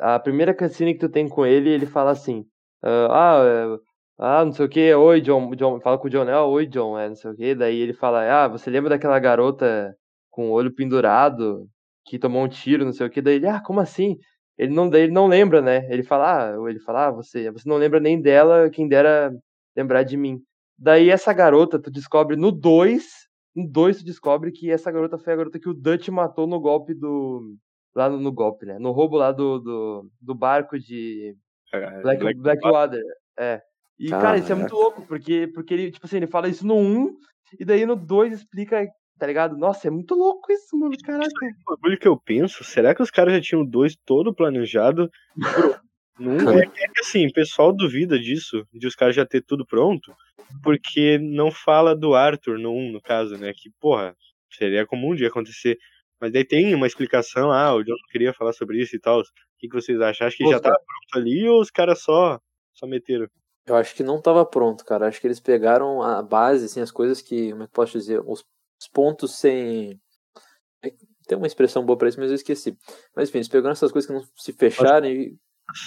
a primeira cutscene que tu tem com ele, ele fala assim: Ah, ah, não sei o que, oi John, John, fala com o John, ah, oi John, é, não sei o que, daí ele fala, ah, você lembra daquela garota com o olho pendurado, que tomou um tiro, não sei o que, daí ele, ah, como assim? Ele não, ele não lembra, né? Ele fala, ah, ele fala, ah, você, você não lembra nem dela, quem dera lembrar de mim. Daí essa garota, tu descobre no 2, no 2 tu descobre que essa garota foi a garota que o Dutch matou no golpe do, lá no, no golpe, né? No roubo lá do, do, do barco de Black, Black Blackwater. É. E, cara, isso é muito louco, porque, porque ele, tipo assim, ele fala isso no 1, e daí no 2 explica, tá ligado? Nossa, é muito louco isso, mano, caraca. O bagulho que eu penso, será que os caras já tinham dois todo planejado? Não é que assim, o pessoal duvida disso, de os caras já ter tudo pronto, porque não fala do Arthur no 1, no caso, né? Que, porra, seria comum de acontecer. Mas daí tem uma explicação, ah, o John queria falar sobre isso e tal. O que, que vocês acham? Acho que Pô, já tava pronto ali ou os caras só, só meteram? Eu acho que não estava pronto, cara. Acho que eles pegaram a base, assim, as coisas que, como é que posso dizer, os, pontos sem. É, tem uma expressão boa para isso, mas eu esqueci. Mas enfim, eles pegaram essas coisas que não se fecharam e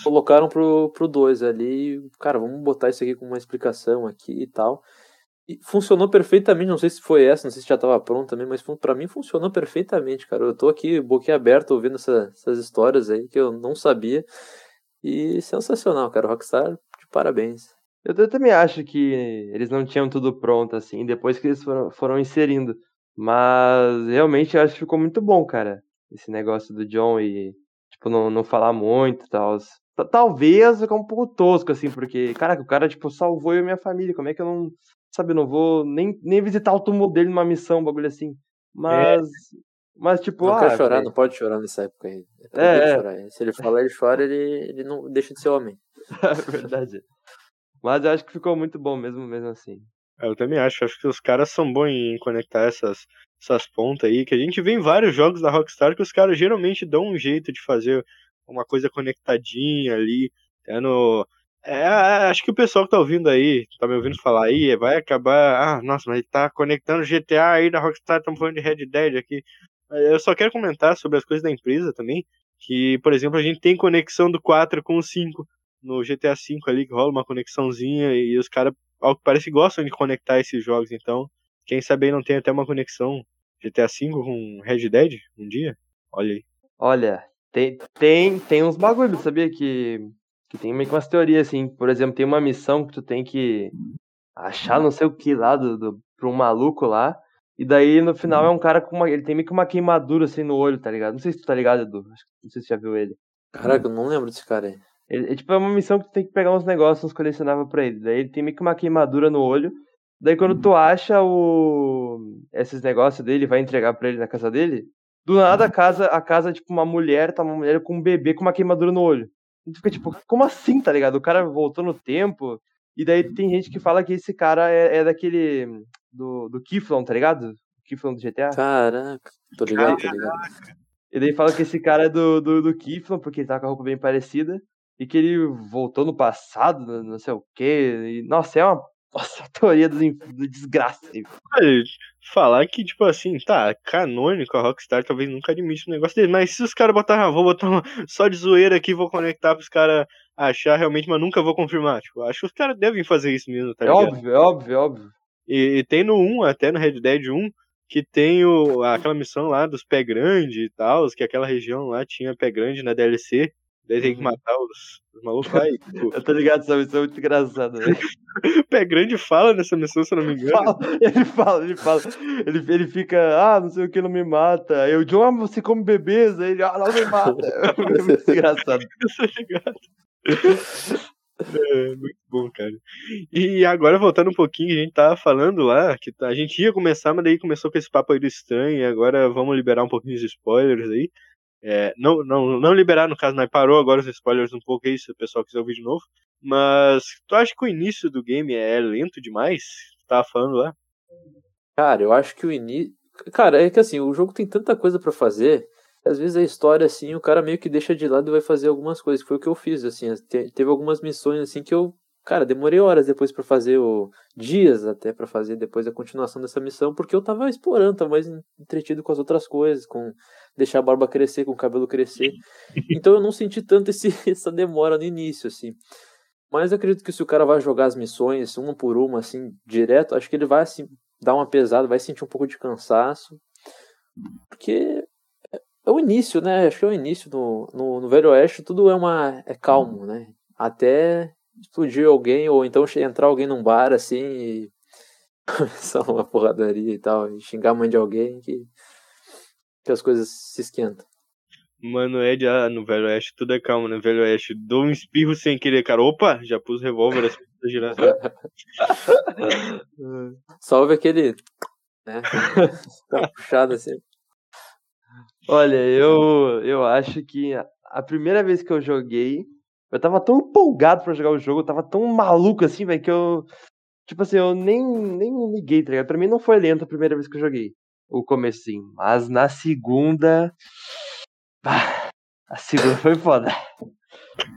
colocaram pro 2 pro ali. Cara, vamos botar isso aqui com uma explicação aqui e tal. E funcionou perfeitamente, não sei se foi essa, não sei se já estava pronto também, mas para mim funcionou perfeitamente, cara. Eu tô aqui boquiaberto ouvindo essa, essas histórias aí que eu não sabia. E sensacional, cara. Rockstar, de parabéns. Eu, eu, também acho que eles não tinham tudo pronto, assim, depois que eles foram, foram inserindo. Mas realmente eu acho que ficou muito bom, cara. Esse negócio do John e, tipo, não, não falar muito e tal. Talvez ficou um pouco tosco, assim, porque, cara, o cara, tipo, salvou eu e minha família. Como é que eu não sabe, não vou nem, nem visitar o túmulo dele numa missão, um bagulho assim. Mas. É. Mas, tipo, não ah. chorar, não pode chorar nessa época aí. É, é. Se ele falar, ele chora, ele, ele não deixa de ser homem. É verdade. Mas eu acho que ficou muito bom mesmo, mesmo assim. Eu também acho. Acho que os caras são bons em conectar essas, essas pontas aí. Que a gente vê em vários jogos da Rockstar que os caras geralmente dão um jeito de fazer uma coisa conectadinha ali. É no, é, acho que o pessoal que tá ouvindo aí, tá me ouvindo falar aí, vai acabar. Ah, nossa, mas tá conectando GTA aí da Rockstar, estamos falando de Red Dead aqui. Eu só quero comentar sobre as coisas da empresa também. Que, por exemplo, a gente tem conexão do 4 com o 5 no GTA V ali, que rola uma conexãozinha e os caras, ao que parece, gostam de conectar esses jogos. Então, quem sabe aí não tem até uma conexão GTA V com Red Dead um dia? Olha aí. Olha, tem, tem, tem uns bagulhos, sabia? Que que tem meio que umas teorias, assim. Por exemplo, tem uma missão que tu tem que achar não sei o que lá do, do, pra um maluco lá. E daí no final é um cara com uma. Ele tem meio que uma queimadura assim no olho, tá ligado? Não sei se tu tá ligado, Edu. Não sei se você já viu ele. Caraca, eu não lembro desse cara aí. Ele, é tipo é uma missão que tu tem que pegar uns negócios, uns colecionáveis pra ele. Daí ele tem meio que uma queimadura no olho. Daí quando tu acha o. esses negócios dele, vai entregar pra ele na casa dele. Do nada a casa, a casa, tipo, uma mulher, tá uma mulher com um bebê com uma queimadura no olho. E tu fica tipo, como assim, tá ligado? O cara voltou no tempo. E daí tem gente que fala que esse cara é, é daquele. Do, do Kiflon, tá ligado? Kiflon do GTA. Caraca, tô ligado, tô ligado. E daí fala que esse cara é do, do, do Kiflon, porque ele tá com a roupa bem parecida. E que ele voltou no passado, não sei o quê. E, nossa, é uma nossa, a teoria do, do desgraça. Falar que, tipo assim, tá, canônico, a Rockstar talvez nunca admite um negócio dele, mas se os caras botarem, ah, vou botar uma, só de zoeira aqui, vou conectar pros caras achar realmente, mas nunca vou confirmar. Tipo, acho que os caras devem fazer isso mesmo, tá é ligado? Óbvio, é óbvio, é óbvio. E, e, tem no 1, até no Red Dead 1, que tem o, aquela missão lá dos pé grande e tal, que aquela região lá tinha pé grande na DLC. Daí tem que uhum. matar os, os malucos aí. Tipo... Eu tô ligado, essa missão é muito engraçada, né? Pé grande fala nessa missão, se eu não me engano. Fala, ele fala, ele fala. Ele, ele fica, ah, não sei o que, não me mata. Aí o John, ah, você come bebês. Aí ele, ah, não me mata. É muito engraçado. Eu tô ligado. É, muito bom, cara. E agora, voltando um pouquinho, a gente tava falando lá que a gente ia começar, mas daí começou com esse papo aí do estranho, e agora vamos liberar um pouquinho de spoilers aí. É, não, não, não liberar, no caso, mas parou agora os spoilers um pouco aí, se o pessoal quiser ouvir de novo. Mas tu acha que o início do game é lento demais? Tu tava falando lá? Cara, eu acho que o início. Cara, é que assim, o jogo tem tanta coisa para fazer. Às vezes a história, assim, o cara meio que deixa de lado e vai fazer algumas coisas. Foi o que eu fiz, assim. Teve algumas missões, assim, que eu Cara, demorei horas depois para fazer o. dias até para fazer depois a continuação dessa missão, porque eu tava explorando, tava mais entretido com as outras coisas, com deixar a barba crescer, com o cabelo crescer. Então eu não senti tanto esse, essa demora no início, assim. Mas eu acredito que se o cara vai jogar as missões uma por uma, assim, direto, acho que ele vai assim, dar uma pesada, vai sentir um pouco de cansaço. Porque é o início, né? Acho que é o início no, no, no Velho Oeste, tudo é uma é calmo, né? Até explodir alguém, ou então entrar alguém num bar assim e começar uma porradaria e tal, e xingar a mãe de alguém que, que as coisas se esquentam. Mano, Ed, ah, no Velho Oeste tudo é calmo, no Velho Oeste. Dou um espirro sem querer, cara. Opa, já pus revólver assim pra girar. Só houve aquele. Né? Tá puxado assim. Olha, eu, eu acho que a primeira vez que eu joguei, eu tava tão empolgado pra jogar o jogo, eu tava tão maluco assim, velho, que eu. Tipo assim, eu nem, nem liguei, tá ligado? Pra mim não foi lento a primeira vez que eu joguei. O comecinho. Mas na segunda. a segunda foi foda.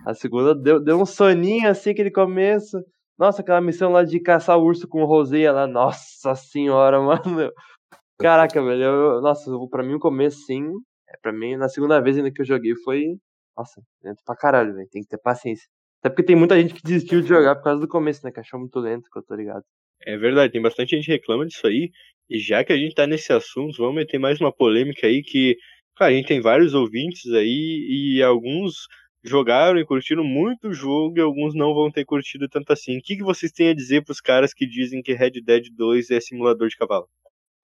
A segunda deu, deu um soninho assim, aquele começo. Nossa, aquela missão lá de caçar urso com roseia lá. Nossa senhora, mano. Caraca, velho. Eu, nossa, pra mim o começo, sim. É, pra mim, na segunda vez ainda que eu joguei foi. Nossa, lento pra caralho, velho. Tem que ter paciência. Até porque tem muita gente que desistiu de jogar por causa do começo, né? Que achou muito lento, que eu tô ligado. É verdade, tem bastante gente que reclama disso aí. E já que a gente tá nesse assunto, vamos meter mais uma polêmica aí que, cara, a gente tem vários ouvintes aí e alguns jogaram e curtiram muito o jogo e alguns não vão ter curtido tanto assim. O que, que vocês têm a dizer pros caras que dizem que Red Dead 2 é simulador de cavalo?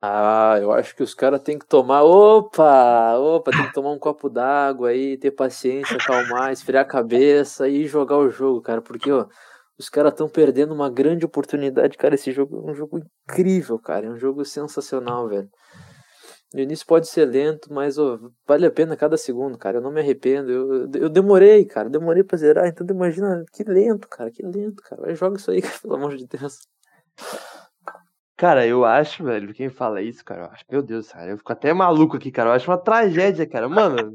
Ah, eu acho que os caras têm que tomar. Opa! Opa, tem que tomar um copo d'água aí, ter paciência, acalmar, esfriar a cabeça e jogar o jogo, cara. Porque, ó, os caras estão perdendo uma grande oportunidade, cara. Esse jogo é um jogo incrível, cara. É um jogo sensacional, velho. No início pode ser lento, mas vale a pena cada segundo, cara. Eu não me arrependo. Eu, eu demorei, cara. Demorei pra zerar. Então imagina, que lento, cara. Que lento, cara. Vai, joga isso aí, cara, pelo amor de Deus. Cara, eu acho, velho, quem fala isso, cara, eu acho, meu Deus, cara, eu fico até maluco aqui, cara, eu acho uma tragédia, cara, mano,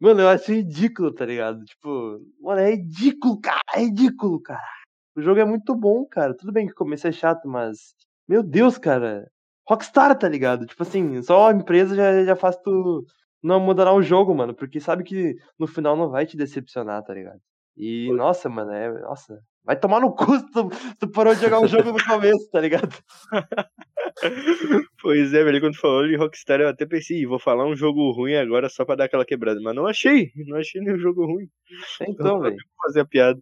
mano, eu acho ridículo, tá ligado? Tipo, mano, é ridículo, cara, é ridículo, cara. O jogo é muito bom, cara, tudo bem que o começo é chato, mas, meu Deus, cara, Rockstar, tá ligado? Tipo assim, só a empresa já, já faz tu não mudar o jogo, mano, porque sabe que no final não vai te decepcionar, tá ligado? E, nossa, mano, é, nossa, Vai tomar no cu se tu, tu parou de jogar um jogo no começo, tá ligado? pois é, velho, quando falou de Rockstar, eu até pensei, vou falar um jogo ruim agora só pra dar aquela quebrada. Mas não achei, não achei nenhum jogo ruim. Então, velho. fazer a piada.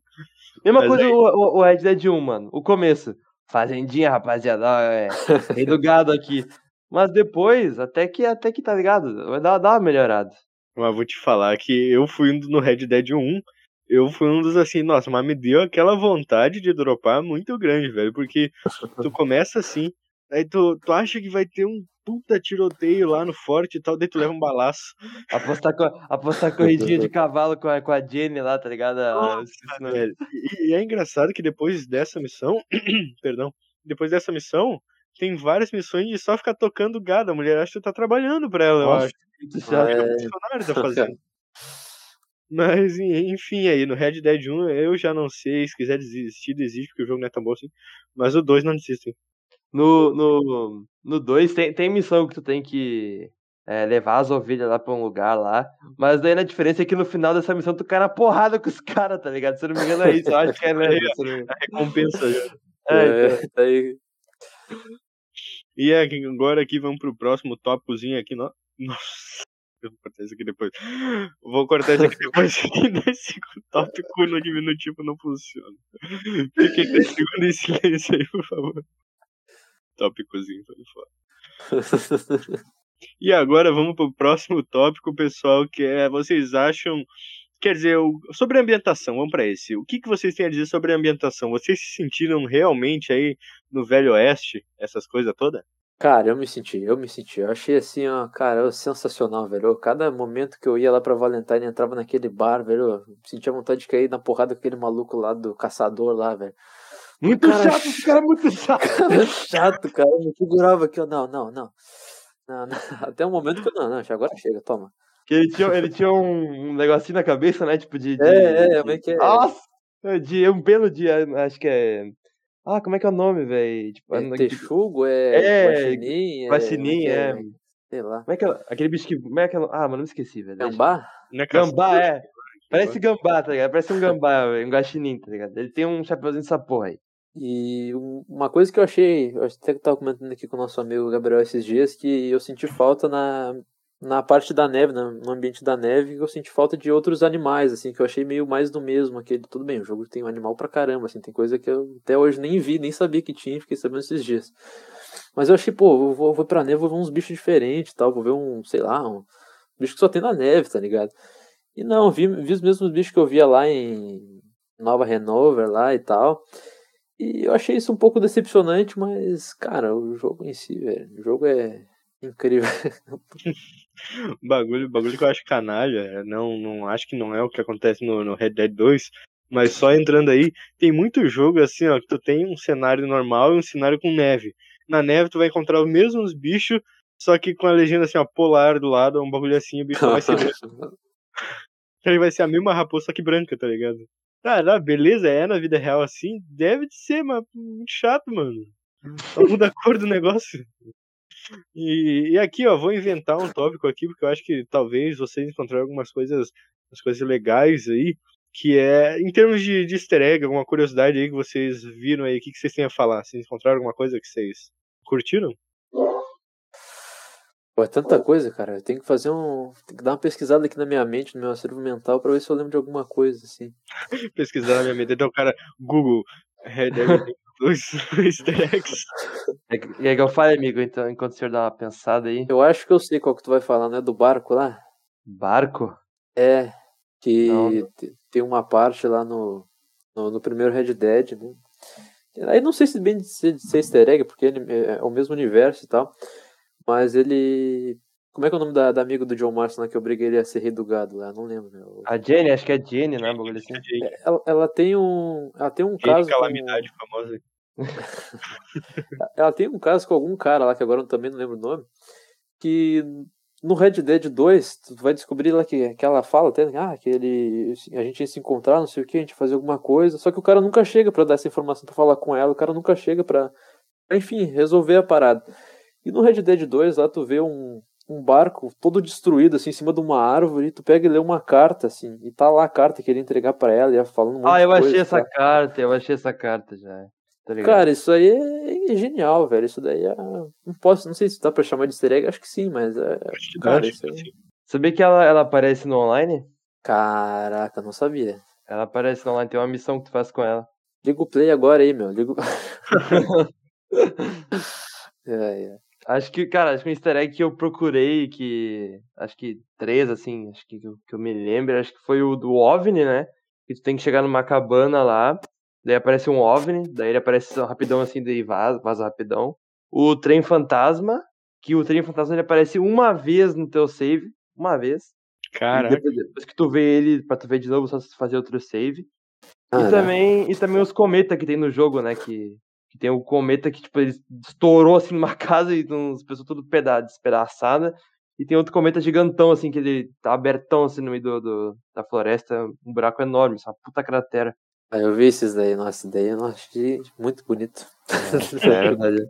Mesma Mas coisa aí... o, o Red Dead 1, mano. O começo. Fazendinha, rapaziada. É, rei do gado aqui. Mas depois, até que, até que tá ligado? Vai dar, dar uma melhorada. Mas vou te falar que eu fui no Red Dead 1 eu fui um dos assim, nossa, mas me deu aquela vontade de dropar muito grande, velho, porque tu começa assim, aí tu, tu acha que vai ter um puta tiroteio lá no forte e tal, daí tu leva um balaço. Apostar, com, apostar corridinha de cavalo com a, com a Jenny lá, tá ligado? Nossa, velho. E, e, é engraçado que depois dessa missão, perdão, depois dessa missão, tem várias missões de só ficar tocando gado. A mulher acha que tu tá trabalhando pra ela, nossa, eu acho. É... funcionário tá fazendo. Mas, enfim, aí no Red Dead 1 eu já não sei. Se quiser desistir, desiste, porque o jogo não é tão bom assim. Mas o 2 não desiste. No 2 no, no dois, tem, tem missão que tu tem que é, levar as ovelhas lá pra um lugar lá. Mas daí a diferença é que no final dessa missão tu cai na porrada com os caras, tá ligado? Se eu não me engano é isso. Eu acho que é, né? a recompensa já. É, então. tá aí. E é, agora aqui vamos pro próximo tópicozinho aqui. No... Nossa. Eu vou cortar isso aqui depois. Vou cortar isso aqui depois. Nesse tópico no diminutivo não funciona. Fiquem 10 segundos em silêncio aí, por favor. Tópicozinho, foi fora. E agora vamos pro próximo tópico, pessoal, que é vocês acham. Quer dizer, sobre a ambientação, vamos para esse. O que, que vocês têm a dizer sobre a ambientação? Vocês se sentiram realmente aí no Velho Oeste, essas coisas todas? Cara, eu me senti, eu me senti. Eu achei assim, ó, cara, sensacional, velho. Cada momento que eu ia lá pra Valentine, entrava naquele bar, velho, eu sentia vontade de cair na porrada com aquele maluco lá do caçador lá, velho. Muito cara, chato, esse cara é muito chato. Cara, chato, cara. Eu me segurava aqui, ó. Não, não, não. não, não. Até o momento que eu. Não, não, agora chega, toma. Que ele tinha, ele tinha um, um negocinho na cabeça, né? Tipo de. de é, é, como é que é? Nossa! É De um pelo dia, acho que é. Ah, como é que é o nome, velho? Tipo, É ano- texugo, é, É, guaxinim, guaxinim, é, é. Sei lá. Como é que é? Aquele bicho que. Como é que é? Ah, mano, não esqueci, velho. Gambá? Não é Gambá, é. Parece gambá, tá ligado? Parece um gambá, velho. Um guaxinim, tá ligado? Ele tem um chapeuzinho dessa porra aí. E um- uma coisa que eu achei, eu até que tava comentando aqui com o nosso amigo Gabriel esses dias, que eu senti falta na, na parte da neve, no ambiente da neve, eu senti falta de outros animais, assim, que eu achei meio mais do mesmo, aquele, tudo bem, o jogo tem um animal pra caramba, assim, tem coisa que eu até hoje nem vi, nem sabia que tinha, fiquei sabendo esses dias. Mas eu achei, pô, eu vou, vou pra neve, vou ver uns bichos diferentes tal, vou ver um, sei lá, um bicho que só tem na neve, tá ligado? E não, vi, vi os mesmos bichos que eu via lá em Nova Hanover lá e tal. E eu achei isso um pouco decepcionante, mas, cara, o jogo em si, velho, o jogo é incrível. Bagulho, bagulho que eu acho canalha. Não, não acho que não é o que acontece no, no Red Dead 2. Mas só entrando aí, tem muito jogo assim, ó, que tu tem um cenário normal e um cenário com neve. Na neve tu vai encontrar os mesmos bichos, só que com a legenda assim, ó, polar do lado, um bagulho assim, o bicho vai ser ele vai ser a mesma raposa, só que branca, tá ligado? Ah, tá, beleza, é na vida real assim, deve de ser, mas muito chato, mano. Só muda a cor do negócio. E, e aqui, ó, vou inventar um tópico aqui, porque eu acho que talvez vocês encontrarem algumas coisas, umas coisas legais aí, que é, em termos de, de easter egg, alguma curiosidade aí que vocês viram aí, o que, que vocês têm a falar? Vocês encontraram alguma coisa que vocês curtiram? Pô, é tanta coisa, cara. Eu tenho que fazer um. Tem que dar uma pesquisada aqui na minha mente, no meu acervo mental, pra ver se eu lembro de alguma coisa, assim. Pesquisar na minha mente, então cara, Google, Dead Redemption 2 easter eggs. É E que eu falei, amigo, então, enquanto o senhor dá uma pensada aí. Eu acho que eu sei qual que tu vai falar, né? Do barco lá? Barco? É. Que Não, não. te- tem uma parte lá no, no, no primeiro Red Dead, né? Aí não sei se bem de ser, de ser easter egg, porque ele é o mesmo universo e tal. Mas ele. Como é que é o nome da, da amiga do John Marston lá que eu obriguei ele a ser rei do gado lá? Não lembro, meu. A Jenny, acho que é Jenny, né? Bagulho assim. Ela, ela tem um. Ela tem um Gente, caso. com- calamidade famosa. Ela tem um caso com algum cara lá, que agora eu também não lembro o nome, que no Red Dead 2, tu vai descobrir lá que, que ela fala até, ah, que ele, a gente ia se encontrar, não sei o que, a gente ia fazer alguma coisa, só que o cara nunca chega pra dar essa informação pra falar com ela, o cara nunca chega pra, pra, enfim, resolver a parada. E no Red Dead 2, lá tu vê um, um barco todo destruído, assim, em cima de uma árvore, e tu pega e lê uma carta, assim, e tá lá a carta que ele ia entregar pra ela, e ia falando um Ah, eu achei coisa, essa tá? carta, eu achei essa carta já. Tá ligado? Cara, isso aí é genial, velho. Isso daí é. Não posso, não sei se dá pra chamar de easter egg, acho que sim, mas é. Acho que Cara, isso aí-. Sabia que ela, ela aparece no online? Caraca, não sabia. Ela aparece no online, tem uma missão que tu faz com ela. Liga o play agora aí, meu. Liga o. é, é. Acho que, cara, acho que um easter egg que eu procurei, que. Acho que três, assim, acho que, que eu- que eu me lembro, acho que foi o do OVNI, né? Que tu tem que chegar numa cabana lá, daí aparece um OVNI, daí ele aparece rapidão assim, daí vaza, vaza rapidão. O trem fantasma, que o trem fantasma ele aparece uma vez no teu save, uma vez. Caraca, depois, depois que tu vê ele, pra tu ver de novo, só se fazer outro save. E também, e também os cometa que tem no jogo, né? Que, que tem o cometa que, tipo, ele estourou assim numa casa e as pessoas tudo peda despedaçada. E tem outro cometa gigantão, assim, que ele tá abertão assim no meio do, do- da floresta, um buraco enorme, essa puta cratera. Ah, eu vi esses daí, nossa, daí eu achei muito bonito. É verdade.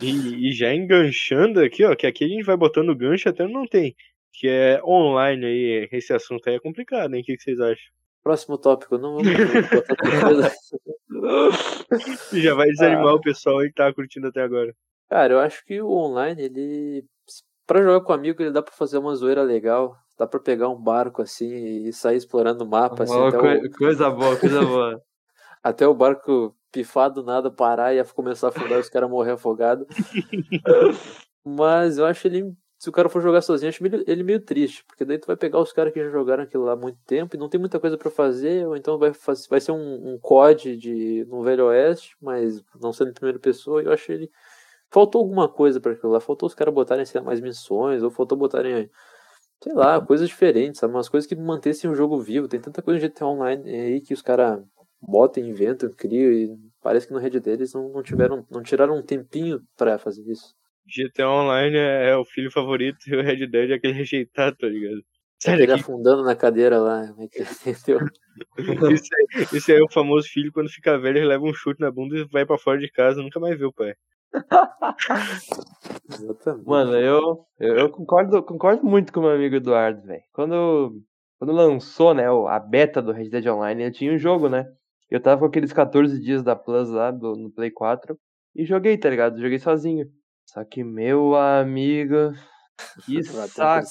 E, e já enganchando aqui, ó, que aqui a gente vai botando gancho até não tem. Que é online aí, esse assunto aí é complicado, hein? O que, que vocês acham? Próximo tópico, não vamos já vai desanimar Ah. o pessoal aí que tá curtindo até agora. Cara, eu acho que o online, ele. Pra jogar com amigo, ele dá pra fazer uma zoeira legal. Dá pra pegar um barco assim e sair explorando o mapa, assim, até, coi- o, Coisa boa, coisa boa. até o barco pifar do nada, parar e começar a afundar e os caras morrer afogados. Mas eu acho ele. Se o cara for jogar sozinho, acho ele, meio triste. Porque daí tu vai pegar os caras que já jogaram aquilo lá há muito tempo e não tem muita coisa pra fazer, ou então vai, vai ser um, um COD de, no Velho Oeste, mas não sendo em primeira pessoa, eu acho ele. Faltou alguma coisa pra aquilo lá. Faltou os caras botarem, sei lá, mais missões, ou faltou botarem, sei lá, coisas diferentes, sabe? Umas coisas que mantessem o jogo vivo. Tem tanta coisa de GTA Online aí que os caras botam, inventam, criam, e parece que no Red Dead eles não, não tiveram, não tiraram um tempinho pra fazer isso. GTA Online é, é o filho favorito e o Red Dead é aquele rejeitado, tá ligado? Sai Ele daqui. afundando na cadeira lá. É entendeu? Isso aí, isso aí é o famoso filho quando fica velho, ele leva um chute na bunda e vai pra fora de casa, nunca mais vê o pai. Exatamente. Mano, eu, eu, eu concordo, concordo muito com o meu amigo Eduardo, velho. Quando, quando lançou, né, a beta do Red Dead Online, eu tinha um jogo, né? Eu tava com aqueles 14 dias da Plus lá do, no Play 4 e joguei, tá ligado? Joguei sozinho. Só que, meu amigo, que saco.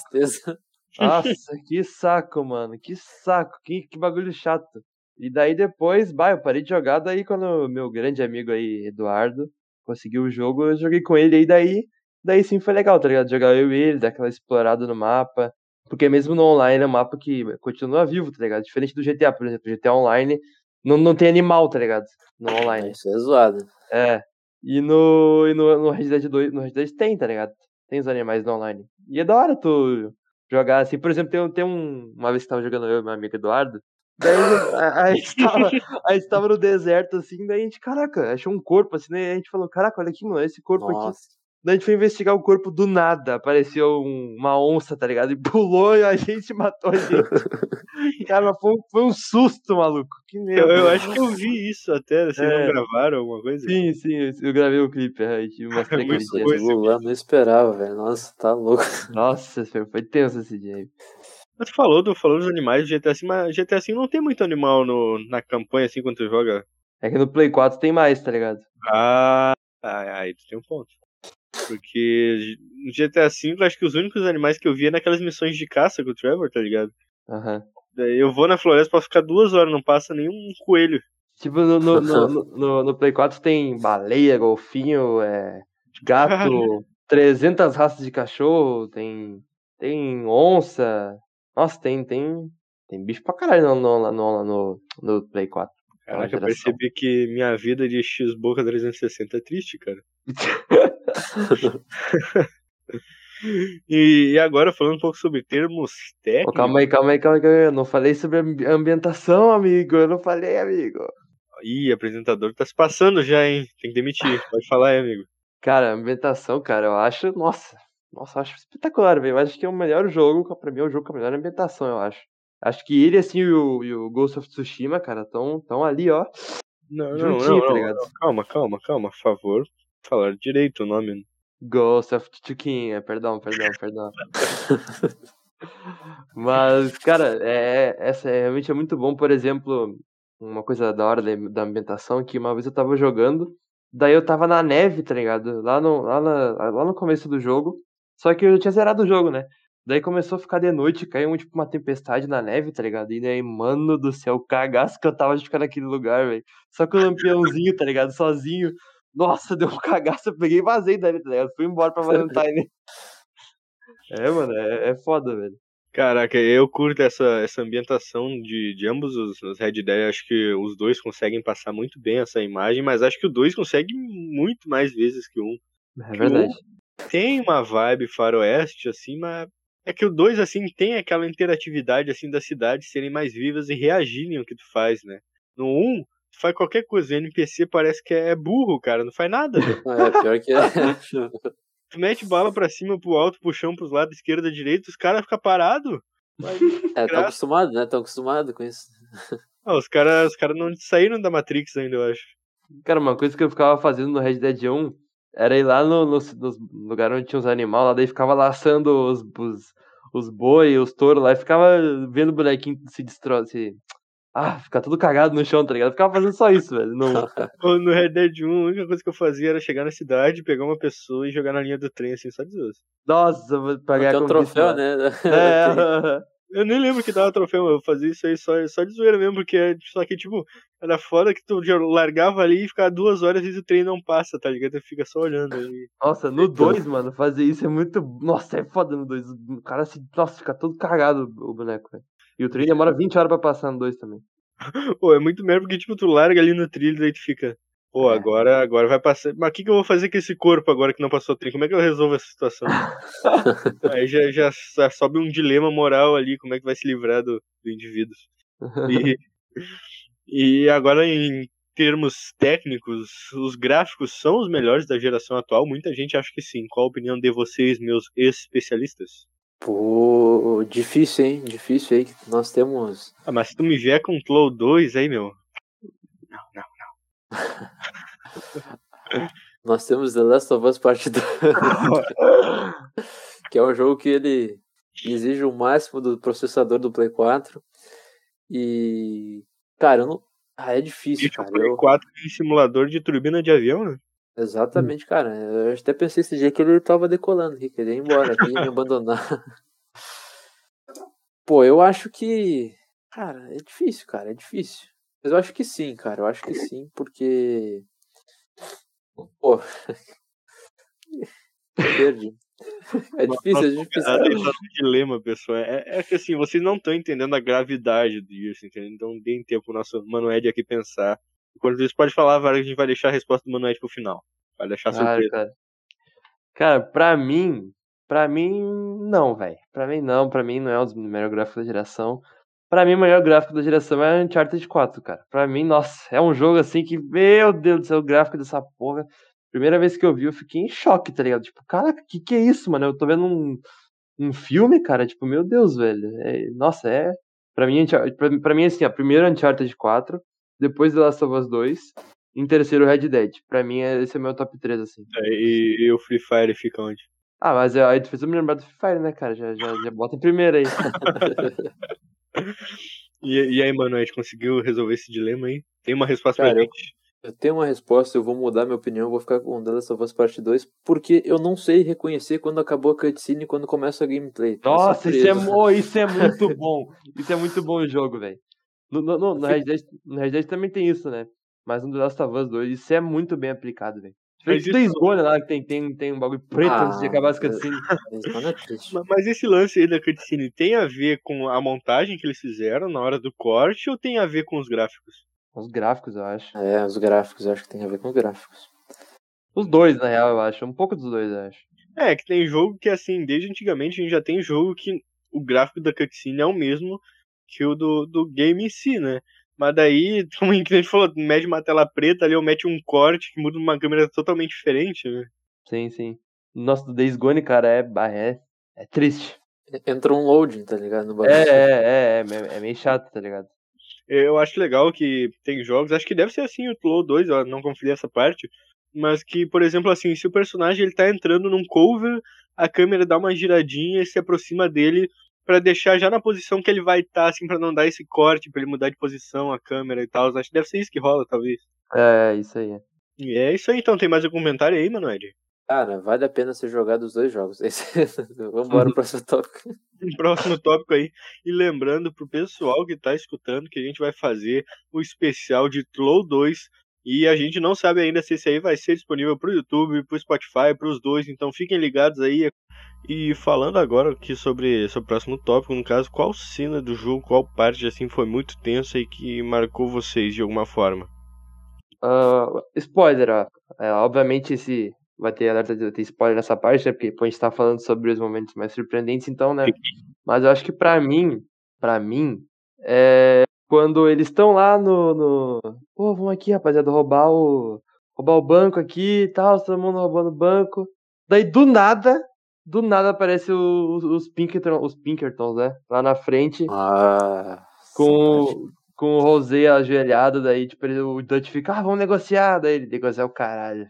Nossa, que saco, mano. Que saco. Que, que bagulho chato. E daí depois, bah, eu parei de jogar. Daí quando meu grande amigo aí, Eduardo, conseguiu o jogo, eu joguei com ele. E daí, daí sim foi legal, tá ligado? Jogar eu e ele, dar aquela explorada no mapa. Porque mesmo no online é um mapa que continua vivo, tá ligado? Diferente do GTA, por exemplo. GTA Online não, não tem animal, tá ligado? No online. Isso é zoado. É. E no, e no, no Red Dead 2, no Red Dead tem, tá ligado? Tem os animais no online. E é da hora tu jogar assim. Por exemplo, tem, um- tem um, uma vez que tava jogando eu e meu amigo Eduardo. Daí a, a, gente tava, a gente tava no deserto, assim, daí a gente, caraca, achou um corpo, assim, né? A gente falou, caraca, olha aqui, mano, esse corpo aqui. Nossa. Daí a gente foi investigar o corpo do nada. Apareceu um- uma onça, tá ligado? E pulou e a gente matou a gente. Cara, mas foi, um- foi um susto, maluco. Que medo. Eu, eu acho que eu vi isso até, vocês É. não gravaram alguma coisa? Sim, sim, eu- gravei o clipe, é, Muito dia. coisa. Aquilo lá eu não esperava, velho. Nossa, tá louco. Nossa, foi foi tenso esse dia aí. Mas tu falou, tu falou dos animais do GTA V, mas GTA V não tem muito animal no, na campanha assim quando tu joga. É que no Play 4 tem mais, tá ligado? Ah, aí tu tem um ponto. Porque no GTA V, acho que os únicos animais que eu vi é naquelas missões de caça com o Trevor, tá ligado? Aham. Daí eu vou na floresta pra ficar duas horas, não passa nenhum coelho. Tipo, no, no, no, no- no- no Play 4 tem baleia, golfinho, é, gato, 300 raças de cachorro, tem, tem onça. Nossa, tem, tem, tem bicho pra caralho no, no, no, no, no Play 4. Caraca, eu percebi que minha vida de X-Boca 360 é triste, cara. e, e agora falando um pouco sobre termos técnicos. calma aí, calma aí, calma aí, calma aí. Eu não falei sobre ambi- ambientação, amigo. Eu não falei, amigo. Ih, apresentador tá se passando já, hein? Tem que demitir. Pode falar aí, amigo. Cara, a ambientação, cara, eu acho, nossa, nossa, eu acho espetacular, velho. Eu acho que é o melhor jogo, pra mim é o jogo com a melhor ambientação, eu acho. Acho que ele, assim, e o, e o Ghost of Tsushima, cara, tão, tão ali, ó. Não, não, Juntinho, não, tá não, não. Calma, calma, calma, por favor. Falar direito o nome. Ghost of Tsushima, perdão, perdão, perdão. Mas, cara, é, essa é, realmente é muito bom, por exemplo, uma coisa da hora da, da ambientação, que uma vez eu tava jogando, daí eu tava na neve, tá ligado? Lá no, lá, na- lá no começo do jogo, só que eu tinha zerado o jogo, né? Daí começou a ficar de noite, caiu tipo uma tempestade na neve, tá ligado? E daí, mano do céu, o cagaço que eu tava de ficar naquele lugar, velho. Só com o lampiãozinho, tá ligado? Sozinho. Nossa, deu um cagaço, eu peguei e vazei dali, tá ligado? Fui embora pra Valentine. É, mano, é, é foda, velho. Caraca, eu curto essa, essa ambientação de, de ambos os, os Red Dead. Acho que os dois conseguem passar muito bem essa imagem, mas acho que o dois consegue muito mais vezes que um. É verdade. Tem uma vibe faroeste, assim, mas é que o dois, assim, tem aquela interatividade, assim, das cidades serem mais vivas e reagirem ao que tu faz, né? No um, tu faz qualquer coisa, o NPC parece que é burro, cara, não faz nada. velho. É, pior que é. tu mete bala pra cima, pro alto, pro chão, pros lados, esquerda, direita, os caras ficam parados. É, tá acostumado, né? Tá acostumado com isso. Ah, os caras os cara não saíram da Matrix ainda, eu acho. Cara, uma coisa que eu ficava fazendo no Red Dead 1 era ir lá no, no, no lugar onde tinha os animais lá, daí ficava laçando os, os, os boi, os touros lá, e ficava vendo o bonequinho se destrói, se... Ah, ficar tudo cagado no chão, tá ligado? Eu ficava fazendo só isso, velho. Pô, No Red Dead 1, a única coisa que eu fazia era chegar na cidade, pegar uma pessoa e jogar na linha do trem, assim, só de zoas. Nossa, vou pagar Tem um troféu, né? É, Eu nem lembro que dava troféu, mas eu fazia isso aí só, só de zoeira mesmo, porque é- só que, tipo, era foda que tu largava ali e ficava duas horas e o trem não passa, tá ligado? Tu fica só olhando ali. Nossa, no 2, mano, fazer isso é muito. Nossa, é foda no 2. O cara se. Nossa, fica todo cagado o boneco, velho. E o trem demora 20 horas pra passar no 2 também. Pô, é muito merda porque, tipo, tu larga ali no trilho, daí tu fica. Pô, É. agora, agora vai passar. Mas o que, que eu vou fazer com esse corpo agora que não passou o trem? Como é que eu resolvo essa situação? Aí já, já, já sobe um dilema moral ali, como é que vai se livrar do, do indivíduo. E, e agora, em termos técnicos, os gráficos são os melhores da geração atual? Muita gente acha que sim. Qual a opinião de vocês, meus especialistas? Pô, difícil, hein? Difícil aí. Nós temos. Ah, mas se tu me vier com Flow 2 aí, meu. Não, não, não. Nós temos The Last of Us Part 2. que é um jogo que ele exige o máximo do processador do Play 4. E. Cara, eu não. Ah, é difícil, E o cara. Play Eu... 4 tem simulador de turbina de avião, né? Exatamente, cara. Eu até pensei esse dia que ele tava decolando que ele ia embora aqui e me abandonar. Pô, eu acho que. Cara, é difícil, cara, é difícil. Mas eu acho que sim, cara. Eu acho que sim, porque. Pô. Perdi. É difícil, é difícil. Ah, tem tanto dilema, pessoal. É, é que assim, vocês não estão entendendo a gravidade disso, entendeu? Então deem tempo pro nosso Mano Ed aqui pensar. Enquanto isso, pode falar, a gente vai deixar a resposta do Mano Ed pro final. Vai deixar Claro, surpresa. cara. Cara, pra mim, pra mim, não, velho. Pra mim não, pra mim não é o melhor gráfico da geração. Pra mim, o melhor gráfico da geração é Uncharted 4, cara. Pra mim, nossa, é um jogo assim que, meu Deus do céu, o gráfico dessa porra. Primeira vez que eu vi, eu fiquei em choque, tá ligado? Tipo, caraca, que que é isso, mano? Eu tô vendo um, um filme, cara, tipo, meu Deus, velho. É- nossa, é. Pra mim, pra, pra mim, assim, ó, primeiro Uncharted 4, depois The Last of Us 2, em terceiro Red Dead. Pra mim, é- esse é o meu top 3, assim. É, E, e o Free Fire fica onde? Ah, mas é- aí tu fez eu me lembrar do Free Fire, né, cara? Já, já, já bota em primeiro aí. E, e aí, Mano Ed, conseguiu resolver esse dilema aí? Tem uma resposta Cara, pra eu- gente? Eu tenho uma resposta, eu vou mudar minha opinião, eu vou ficar com The Last of Us Part 2, porque eu não sei reconhecer quando acabou a cutscene e quando começa a gameplay. Tô Nossa, isso é, mo- isso é muito bom. Isso é muito bom o jogo, velho. No, no, no, no, Red Dead, no Red Dead também tem isso, né? Mas no The Last of Us 2, isso é muito bem aplicado, velho. Mas isso- Gone lá, que tem, tem, tem um bagulho preto antes de Ah, acabar as é. cutscenes. Isso não é triste. Ma- Mas esse lance aí da cutscene tem a ver com a montagem que eles fizeram na hora do corte ou tem a ver com os gráficos? Os gráficos, eu acho. É, os gráficos, eu acho que tem a ver com os gráficos. Os dois, na real, eu acho. Um pouco dos dois, eu acho. É, que tem jogo que, assim, desde antigamente a gente já tem jogo que o gráfico da cutscene é o mesmo que o do, do game em si, né? Mas daí, como a gente falou, mede uma tela preta ali ou mete um corte que muda uma câmera totalmente diferente, né? Sim, sim. Nossa, do Days Gone, cara, é, bah, é, é triste. Entra um loading, tá ligado? No bagulho. É, é, é, é, é meio chato, tá ligado? Eu acho legal que tem jogos, acho que deve ser assim o Flow 2, eu não conferi essa parte, mas que, por exemplo, assim, se o personagem ele tá entrando num cover, a câmera dá uma giradinha e se aproxima dele pra deixar já na posição que ele vai estar, assim, pra não dar esse corte, pra ele mudar de posição a câmera e tal. Acho que deve ser isso que rola, talvez. É, isso aí. E é isso aí, então. Tem mais algum comentário aí, Manoel? Cara, vale a pena ser jogado os dois jogos. Esse... Vamos embora pro próximo tópico. Um próximo tópico aí. E lembrando pro pessoal que tá escutando que a gente vai fazer o especial de Flow 2. E a gente não sabe ainda se esse aí vai ser disponível pro YouTube, pro Spotify, pros dois. Então fiquem ligados aí. E falando agora aqui sobre, sobre o próximo tópico, no caso, qual cena do jogo, qual parte assim foi muito tensa e que marcou vocês de alguma forma? Ah, spoiler, ó. É, obviamente esse vai ter alerta de ter spoiler nessa parte, né? Porque pô, a gente tá falando sobre os momentos mais surpreendentes, então, né? Mas eu acho que pra mim, pra mim, é quando eles estão lá no, no. Pô, vamos aqui, rapaziada, roubar o. roubar o banco aqui e tal, todo mundo roubando o banco. Daí do nada, do nada aparece os, os, Pinkerton, os Pinkertons, né? Lá na frente Ah, com, com o Rosé ajoelhado, daí tipo, ele, o Dutch fica, ah, vamos negociar, daí ele negocia o caralho.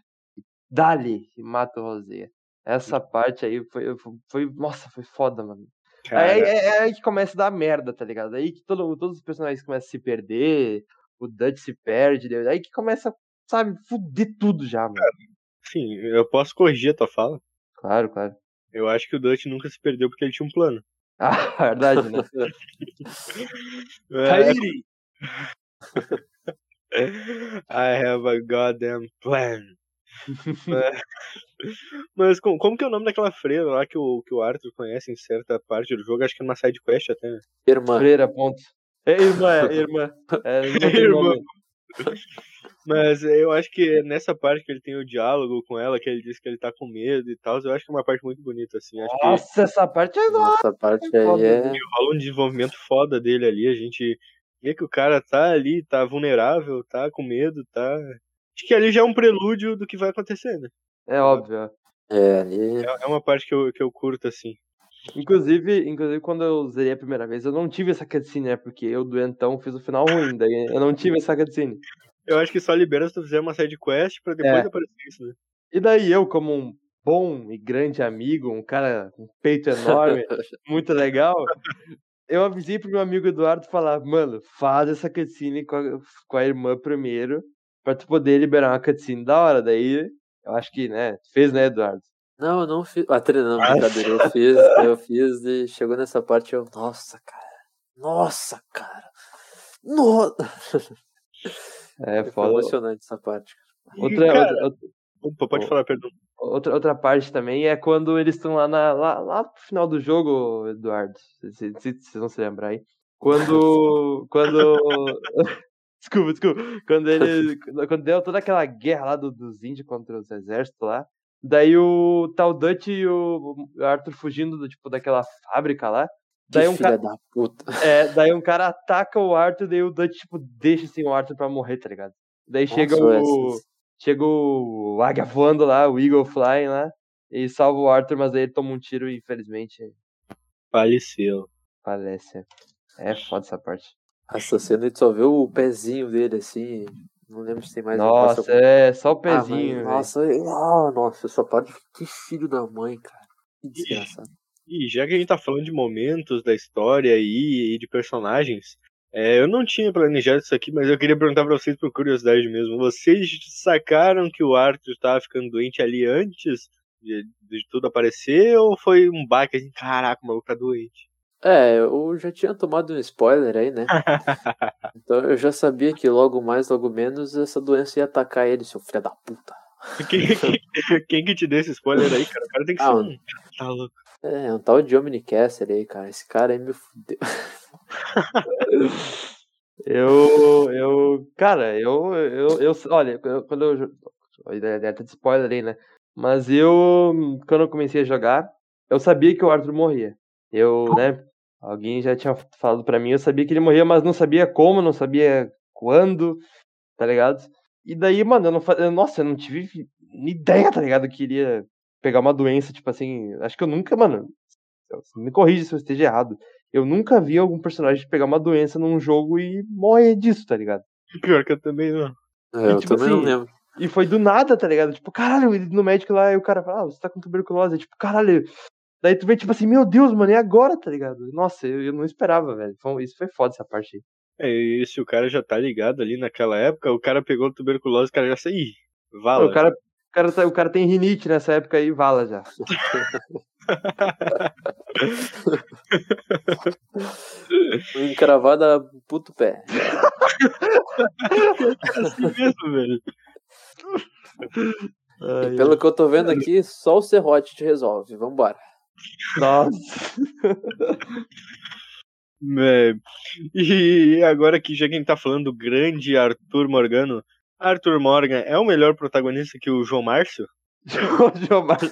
Dali, e mata o Rosé. Essa parte aí foi, foi, nossa, foi foda, mano. Aí é, é aí que começa a dar merda, tá ligado? Aí que todo, todos os personagens começam a se perder, o Dutch se perde, aí que começa, sabe, fuder tudo já, mano. Sim, eu posso corrigir a tua fala. Claro, claro. Eu acho que o Dutch nunca se perdeu porque ele tinha um plano. Ah, verdade, né? É, I have a goddamn plan. É. Mas como, como que é o nome daquela freira lá que o, que o Arthur conhece em certa parte do jogo? Acho que é numa side quest até. né? Irmã. Freira, ponto. É irmã, é irmã. É, tem Irmã. Mas eu acho que é nessa parte que ele tem o diálogo com ela, que ele diz que ele tá com medo e tal, eu acho que é uma parte muito bonita, assim. Acho que Nossa, essa parte é nossa. Essa parte aí é. rola um desenvolvimento foda dele ali, a gente vê que o cara tá ali, tá vulnerável, tá com medo, tá. Acho que ali já é um prelúdio do que vai acontecer, né? É óbvio. ó. É, ali. É é uma parte que eu, que eu curto, assim. Inclusive, inclusive, quando eu zerei a primeira vez, eu não tive essa cutscene, né? Porque eu, doentão, fiz o final ruim, daí eu não tive essa cutscene. Eu acho que só libera se tu fizer uma side quest pra depois É. aparecer isso, né? E daí eu, como um bom e grande amigo, um cara com peito enorme, muito legal, eu avisei pro meu amigo Eduardo falar, mano, faz essa cutscene com a, com a irmã primeiro, pra tu poder liberar uma cutscene da hora. Daí, eu acho que, né, fez, né, Eduardo? Não, eu não fiz. Ah, treinando, brincadeira. Eu fiz, eu fiz e chegou nessa parte eu. Nossa, cara. Nossa, cara. Nossa. É, Foi foda. emocionante essa parte. Outra, Cara, outra, outra, Opa, pode falar, perdão. outra, outra parte também é quando eles estão lá, na, lá, lá pro final do jogo, Eduardo. Se- Vocês vão se lembrar aí. Quando. quando. desculpa, desculpa. Quando ele. Quando deu toda aquela guerra lá do- dos índios contra os exércitos lá. Daí o tal Dutch e o Arthur fugindo do, tipo, daquela fábrica lá. Daí um, filha ca... da puta. é, daí um cara ataca o Arthur, daí o Dutch, tipo, deixa assim o Arthur pra morrer, tá ligado? Daí chega Nossa, o. essas- Chega o Águia voando lá, o Eagle Flying lá, e salva o Arthur, mas aí ele toma um tiro e infelizmente Faleceu. falece. É foda essa parte. Essa cena a gente só vê o pezinho dele assim. Não lembro se tem mais Nossa, é só o Ah, mas, pezinho. nossa, ah, nossa, essa parte. Que filho da mãe, cara. Que desgraçado. E já que a gente tá falando de momentos da história aí e de personagens, é, eu não tinha planejado isso aqui, mas eu queria perguntar pra vocês por curiosidade mesmo. Vocês sacaram que o Arthur tava ficando doente ali antes de, de tudo aparecer ou foi um baque assim, caraca, o maluco tá doente? É, eu já tinha tomado um spoiler aí, né? Então eu já sabia que logo mais, logo menos, essa doença ia atacar ele, seu filho da puta. quem, quem- quem que te deu esse spoiler aí, cara? O cara tem que ser Ah, um. Tá louco. É, um tal de Omnicaster aí, cara. Esse cara aí me fudeu. Eu, eu, cara, eu, eu, eu olha, eu- quando eu, jo- até de spoiler aí, né? Mas eu, quando eu comecei a jogar, eu sabia que o Arthur morria. Eu, né? Alguém já tinha falado pra mim, eu sabia que ele morria, mas não sabia como, não sabia quando, tá ligado? E daí, mano, eu não fa... eu- Nossa, eu não tive ideia, tá ligado? Que iria pegar uma doença, tipo assim. Acho que eu nunca, mano. Me corrija se eu esteja errado. Eu nunca vi algum personagem pegar uma doença num jogo e morrer disso, tá ligado? Pior que eu também não. É, eu tipo também não assim, lembro. E foi do nada, tá ligado? Tipo, caralho, ele no médico lá, e o cara fala, ah, você tá com tuberculose. Tipo, caralho. Daí tu vê, tipo assim, meu Deus, mano, e agora, tá ligado? Nossa, eu, eu não esperava, velho. Foi- Isso foi foda essa parte aí. É, e se o cara já tá ligado ali naquela época, o cara pegou tuberculose, o cara já saiu. Vala. O cara, o, cara tá- o cara tem rinite nessa época aí, vala já. Encravada puto pé. assim mesmo, velho. Ai, pelo que eu tô vendo aqui, só o serrote te resolve. Vambora. Nossa. É, E agora que já que a gente tá falando do grande Arthur Morgano, Arthur Morgan é o melhor protagonista que o João Márcio? João Marcos.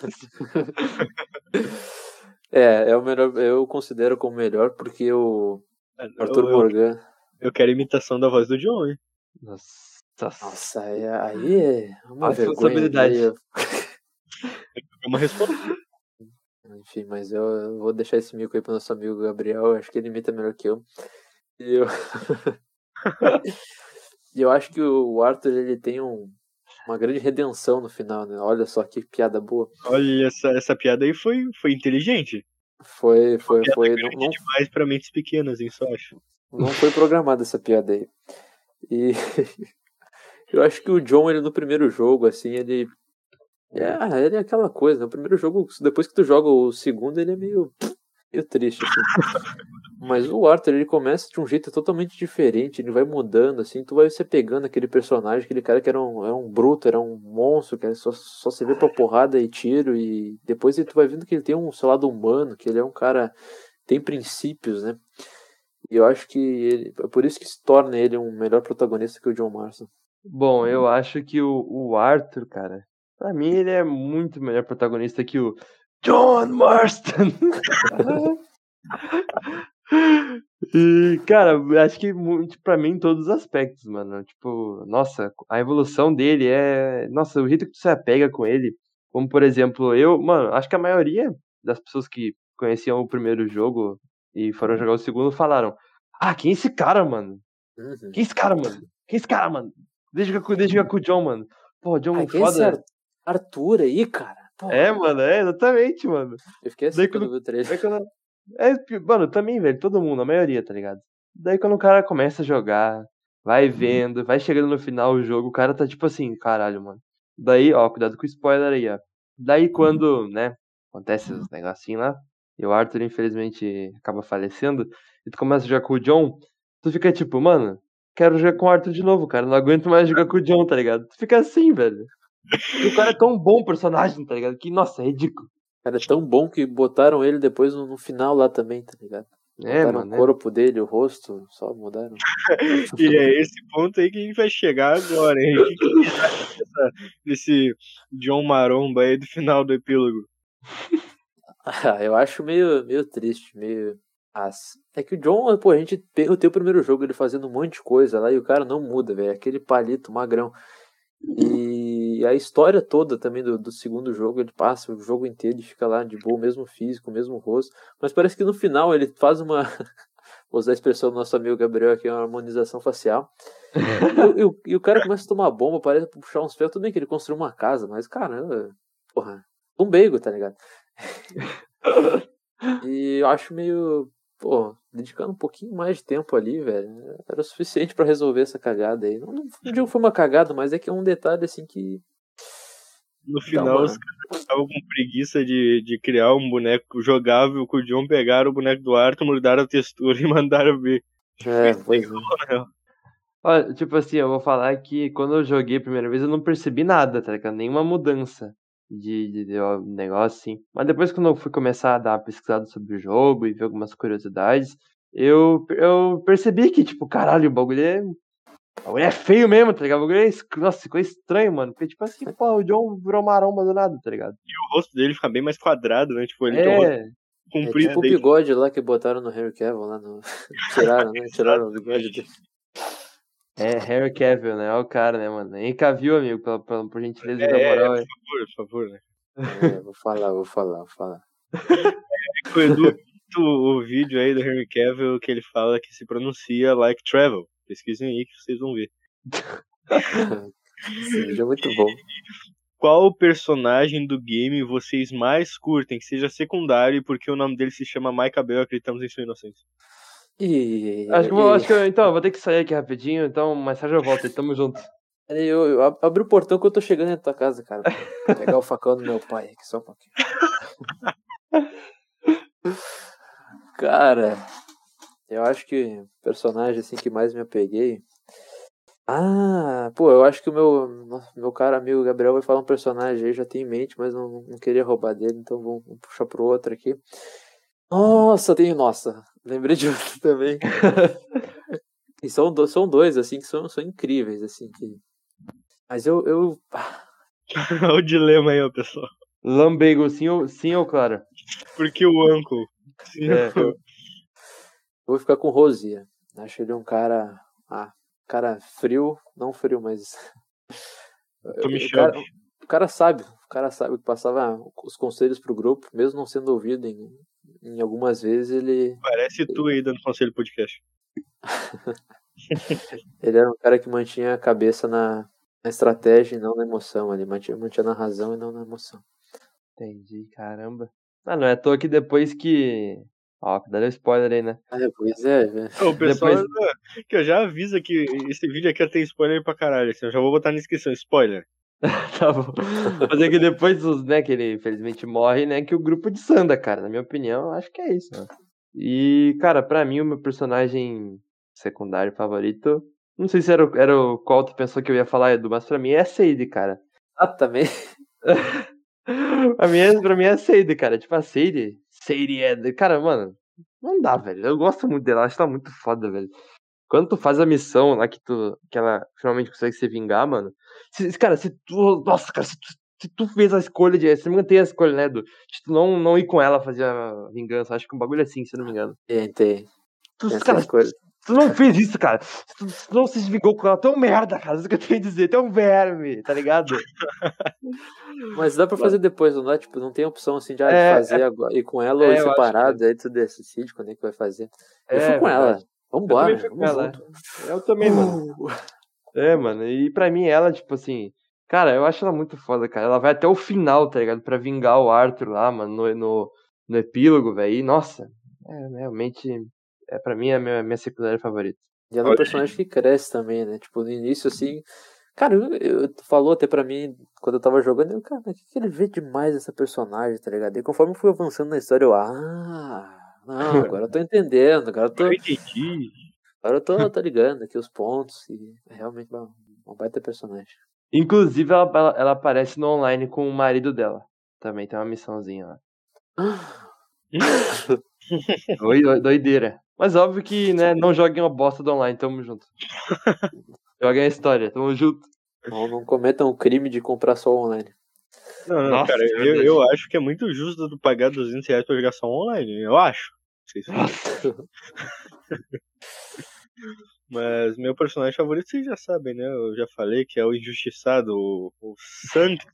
É, é o melhor. Eu considero como melhor porque o Arthur eu, eu, Morgan. eu quero imitação da voz do John, hein? Nossa. Nossa, aí é, aí é uma vergonha. responsabilidade. É uma resposta. Enfim, mas eu, eu vou deixar esse mico aí pro nosso amigo Gabriel. Acho que ele imita melhor que eu. E eu. eu acho que o Arthur ele tem um, uma grande redenção no final, né? Olha só que piada boa. Olha, essa, essa piada aí foi, foi inteligente. Foi, foi, foi. Não, não, demais pra mentes pequenas, hein, só acho. não foi programada essa piada aí. E eu acho que o John, ele no primeiro jogo, assim, ele. É, ele é aquela coisa, né? O primeiro jogo, depois que tu joga o segundo, ele é meio. meio triste, assim. Mas o Arthur, ele começa de um jeito totalmente diferente, ele vai mudando, assim, tu vai se pegando aquele personagem, aquele cara que era um, era um bruto, era um monstro, que só, só se vê pra porrada e tiro, e depois tu vai vendo que ele tem um seu lado humano, que ele é um cara. tem princípios, né? E eu acho que ele, é por isso que se torna ele um melhor protagonista que o John Marston. Bom, eu acho que o, o Arthur, cara, pra mim ele é muito melhor protagonista que o John Marston. e, cara, eu acho que muito pra mim em todos os aspectos, mano. Tipo, nossa, a evolução dele é. Nossa, o jeito que tu se apega com ele. Como, por exemplo, eu, mano, acho que a maioria das pessoas que conheciam o primeiro jogo e foram jogar o segundo falaram: Ah, quem é esse cara, mano? Uhum. Quem é esse cara, mano? Quem é esse cara, mano? Deixa eu deixa eu jogar com o John, mano. Pô, John Ah, quem é foda. Ar- Arthur aí, cara? Pô, É, mano, é, exatamente, mano. Eu fiquei assim quando vi o trailer. Quando... É, mano, também, velho, todo mundo, a maioria, tá ligado? Daí quando o cara começa a jogar, vai vendo, vai chegando no final do jogo, o cara tá tipo assim, caralho, mano. Daí, ó, cuidado com o spoiler aí, ó. Daí quando, né, acontece os negocinhos lá, e o Arthur, infelizmente, acaba falecendo, e tu começa a jogar com o John, tu fica tipo, mano, quero jogar com o Arthur de novo, cara, não aguento mais jogar com o John, tá ligado? Tu fica assim, velho. E o cara é tão bom personagem, tá ligado? Que, nossa, é ridículo. Cara, é tão bom que botaram ele depois no, no final lá também, tá ligado? É, botaram mano, o é. corpo dele, o rosto, só mudaram. E é esse ponto aí que a gente vai chegar agora, hein? O que, dessa- desse John Maromba aí do final do epílogo? Ah, eu acho meio, meio triste, meio. As... É que o John, pô, a gente tem, o primeiro jogo ele fazendo um monte de coisa lá e o cara não muda, velho. Aquele palito magrão. E a história toda também do, do segundo jogo, ele passa o jogo inteiro e fica lá de boa, mesmo físico, mesmo rosto. Mas parece que no final ele faz uma. Vou usar a expressão do nosso amigo Gabriel aqui, uma harmonização facial. E, o- e e o cara começa a tomar bomba, parece puxar uns ferros. Tudo bem que ele construiu uma casa, mas, cara, porra, um beigo, tá ligado? E eu acho meio. Pô, dedicando um pouquinho mais de tempo ali, velho. Era o suficiente pra resolver essa cagada aí. Não, não digo que foi uma cagada, mas é que é um detalhe assim que. No dá final, os caras estavam com preguiça de, de criar um boneco jogável com o John, pegaram o boneco do Arthur, mudaram a textura e mandaram ver. É, pois é. Olha, tipo assim, eu vou falar que quando eu joguei a primeira vez eu não percebi nada, tá ligado? Nenhuma mudança de, de, de negócio assim. Mas depois quando eu fui começar a dar uma pesquisada sobre o jogo e ver algumas curiosidades, eu, eu percebi que, tipo, caralho, o bagulho é. O bagulho é feio mesmo, tá ligado? O bagulho é. es- Nossa, ficou estranho, mano. Porque, tipo assim, pô, o John virou maromba do nada, tá ligado? O rosto dele fica bem mais quadrado, né? Tipo, ele tem um rosto É, É comprido. tipo o bigode lá que botaram no Henry Cavill lá no. Tiraram, né? Tiraram o bigode dele. é Harry Cavill, né? Olha o cara, né, mano? Nem Cavill, amigo, pela, pela, por gentileza e É, na moral. por é. favor, por favor, né? É, vou falar, vou falar, vou falar. O Edu, o vídeo aí do Henry Cavill que ele fala que se pronuncia like travel. Pesquisem aí que vocês vão ver. Vídeo é muito bom. Qual personagem do game vocês mais curtem, que seja secundário, e porque o nome dele se chama Mike Bell, acreditamos em sua inocência. E, Acho que, eu vou- e- acho que eu- então, vou ter que sair aqui rapidinho, então mais tarde eu volto tamo junto. Eu, eu ab- abri o portão que eu tô chegando na tua casa, cara. Pegar o facão do meu pai aqui, só um pouquinho. Cara, eu acho que o personagem assim que mais me apeguei. Ah, pô, eu acho que o meu, meu cara amigo Gabriel vai falar um personagem aí, já tem em mente, mas não, não queria roubar dele, então vamos, vamos puxar pro outro aqui. Nossa, tem, nossa, lembrei de outro também. E são, do- são dois, assim, que são, são incríveis, assim, que... Mas eu, eu... Olha o dilema aí, ó, pessoal. Lambeiro, sim ou, sim ou claro? Porque o Uncle. Sim, É. Vou ficar com o Rosia. Acho ele um cara. Ah, cara frio, não frio, mas. Tô me o, cara, o cara sabe, o cara sabe que passava os conselhos pro grupo, mesmo não sendo ouvido em, em algumas vezes, ele, Parece tu aí dando conselho podcast. ele era um cara que mantinha a cabeça na, na estratégia e não na emoção. Ele mantinha, mantinha na razão e não na emoção. Entendi, caramba. Ah, não é à toa que depois que. Ó, dá um spoiler aí, né? É, pois é, velho. Ô, O pessoal Depois- que eu já avisa que esse vídeo aqui tem spoiler pra caralho. Assim, eu já vou botar na descrição, spoiler. tá bom. Mas é que depois, né, que ele infelizmente morre, né, que o grupo de Sanda, cara, na minha opinião, acho que é isso. Né? E, cara, pra mim, o meu personagem secundário favorito, não sei se era, o- era o qual tu pensou que eu ia falar, Edu, mas pra mim é a Seide, cara. Ah, também. pra, mim é, pra mim é a Seide, cara. Tipo, a Seide, É... Cara, mano, não dá, velho. Eu gosto muito dela, acho que tá muito foda, velho. Quando tu faz a missão lá que tu que ela finalmente consegue se vingar, mano. Se, cara, se tu. Nossa, cara, se tu, se tu fez a escolha de. Se mantém a escolha, né, do. De tu não, não ir com ela fazer a vingança. Acho que um bagulho assim, se não me engano. Tem, tem. Tu, cara. Tu não fez isso, cara. Tu, tu não se desvingou com ela. Tu é um merda, cara. Isso que eu tenho a dizer. Tu é um verme, tá ligado? Mas dá pra fazer depois, não dá? Tipo, não tem opção assim de, ah, É, fazer agora, ir com ela é, ou eu ir acho separado, aí tu decide quando é que vai fazer. Eu fui É, com ela. Vambora, Eu fui com vamos ela, junto. Eu também, mano. É, mano. E pra mim, ela, tipo assim. Cara, eu acho ela muito foda, cara. Ela vai até o final, tá ligado? Pra vingar o Arthur lá, mano, no, no, no epílogo, velho. E, nossa, é realmente. É, pra mim, é a minha, minha secundária favorita. E ela é um personagem que cresce também, né? Tipo, no início, assim. Cara, eu, eu- tu falou até pra mim quando eu tava jogando, eu, cara, o que, que ele vê demais essa personagem, tá ligado? E conforme eu fui avançando na história, eu, ah, não, agora eu tô entendendo, agora eu tô, Eu entendi. agora eu tô, tô ligando aqui os pontos. E é realmente uma, uma baita personagem. Inclusive, ela, ela, ela aparece no online com o marido dela. Também tem uma missãozinha lá. Doi- doi- Doideira. Mas óbvio que, né, não joguem uma bosta do online, tamo junto. Joguem a história, tamo junto. Não, não cometam o crime de comprar só online. Não, não, Nossa, cara, é eu, eu acho que é muito justo tu pagar 200 reais pra jogar só online. Eu acho. Não sei se- Mas meu personagem favorito vocês já sabem, né? Eu já falei que é o injustiçado, o, o santo,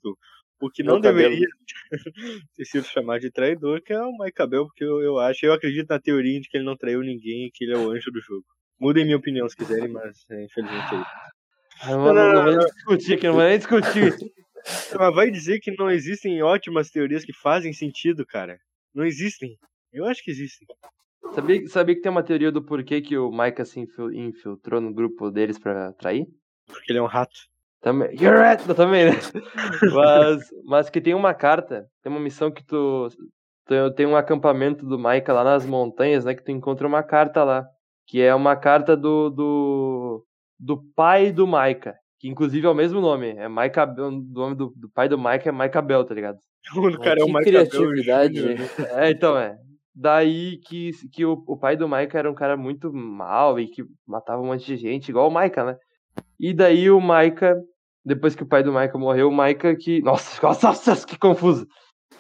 o que não deveria ter sido chamado de traidor, que é o Mike Abel, porque eu, eu acho, eu acredito na teoria de que ele não traiu ninguém e que ele é o anjo do jogo. Mudem minha opinião se quiserem, mas é, infelizmente é isso. Ah, Não, não, não, vou nem discutir aqui, não vou nem discutir. Mas vai dizer que não existem ótimas teorias que fazem sentido, cara. Não existem. Eu acho que existem. Sabia, sabia que tem uma teoria do porquê que o Micah se infil- infiltrou no grupo deles pra trair? Porque ele é um rato. Também. You're right, eu também, né? Mas, mas que tem uma carta, tem uma missão que tu. tu- Tem um acampamento do Micah lá nas montanhas, né? Que tu encontra uma carta lá. Que é uma carta do. do, do pai do Micah. Que inclusive é o mesmo nome. É Bell. O nome do, do pai do Micah é Micah Bell, tá ligado? O cara é o que Mike Abel criatividade. Jr. É, então é. Daí que, que o, o pai do Micah era um cara muito mal e que matava um monte de gente, igual o Micah, né? E daí o Micah, depois que o pai do Micah morreu, o Micah que. Nossa, nossa, que confuso!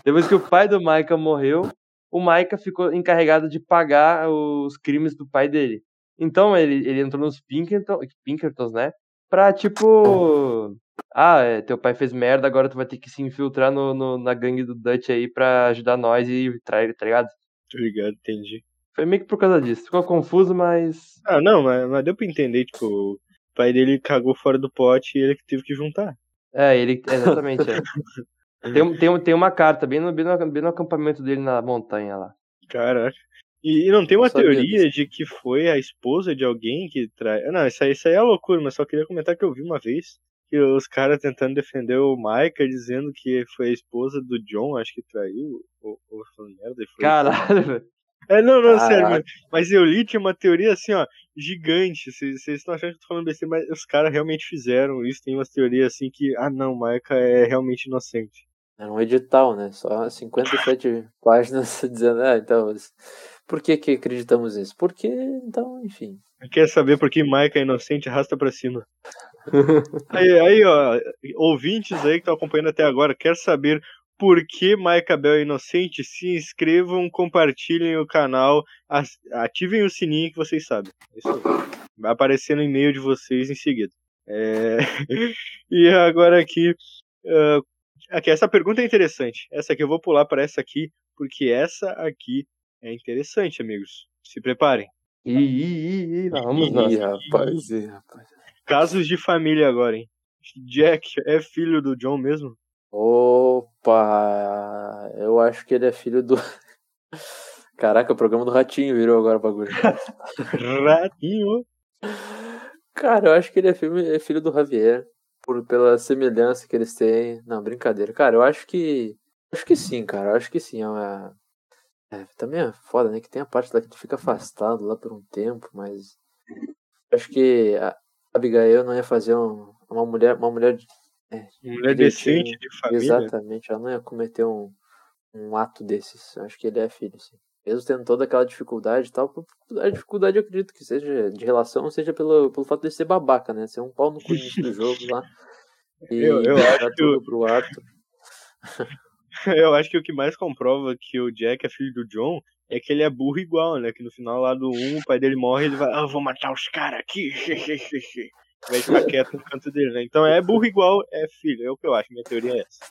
Depois que o pai do Micah morreu, o Micah ficou encarregado de pagar os crimes do pai dele. Então ele, ele entrou nos Pinkerton, Pinkertons, né? Pra tipo. Ah, é, teu pai fez merda, agora tu vai ter que se infiltrar no, no- na gangue do Dutch aí pra ajudar nós e trair, tá ligado? Tô ligado, entendi. Foi meio que por causa disso. Ficou confuso, mas. Ah, não, mas, mas deu pra entender, tipo, pai dele cagou fora do pote e ele que teve que juntar. É, ele. Exatamente, é. Tem, tem, tem uma carta bem no, bem, no, bem no acampamento dele na montanha lá. Caraca. E, e não tem uma teoria de que foi a esposa de alguém que trai. Ah, Não, isso aí, isso aí é loucura, mas só queria comentar que eu vi uma vez que os caras tentando defender o Micah dizendo que foi a esposa do John, acho que traiu, ou, ou merda. foi- Caralho, velho. É, não, não, sério, Caraca. mas, eu li tinha uma teoria assim, ó, gigante. Vocês estão achando que eu tô falando besteira, mas os caras realmente fizeram isso. Tem umas teorias assim que, ah, não, o Micah é realmente inocente. Era um edital, né? Só 57 páginas dizendo, ah, então, por que que acreditamos nisso? Porque, então, enfim. Quer saber por que Micah é inocente? Arrasta pra cima. Aí, aí, ó, ouvintes aí que estão acompanhando até agora, quer saber por que Micah Bell é inocente? Se inscrevam, compartilhem o canal, ativem o sininho que vocês sabem. É Isso aí. Vai aparecer no e-mail de vocês em seguida. É, E agora aqui, ah, aqui, essa pergunta é interessante. Essa aqui eu vou pular para essa aqui, porque essa aqui é interessante, amigos. Se preparem. Ih, ih, ih, vamos nós. Ih, rapaz, ih, rapaz. Casos de família agora, hein? Jack é filho do John mesmo? Opa! Eu acho que ele é filho do. Caraca, o programa do Ratinho virou agora o bagulho. Ratinho. Cara, eu acho que ele é filho, é filho do Javier. Por, pela semelhança que eles têm. Não, brincadeira. Cara, eu acho que. Acho que sim, cara. Eu acho que sim. É uma... é, também é foda, né? Que tem a parte lá que tu fica afastado lá por um tempo, mas. Acho que a Abigail não ia fazer um- uma mulher. Uma mulher. Mulher direitinho. decente de família. Exatamente, ela não ia cometer um, um ato desses. Acho que ele é filho, sim. Mesmo tendo toda aquela dificuldade e tal, a dificuldade eu acredito que seja de relação, seja pelo, pelo fato de ser babaca, né? Ser um pau no cu do jogo lá. E Eu- eu acho que tudo o- pro Arthur. Eu acho que o que mais comprova que o Jack é filho do John é que ele é burro igual, né? Que no final lá do 1, o pai dele morre ele vai, ah, eu vou matar os caras aqui. vai ficar quieto no canto dele, né? Então é burro igual, é filho. É o que eu acho, minha teoria é essa.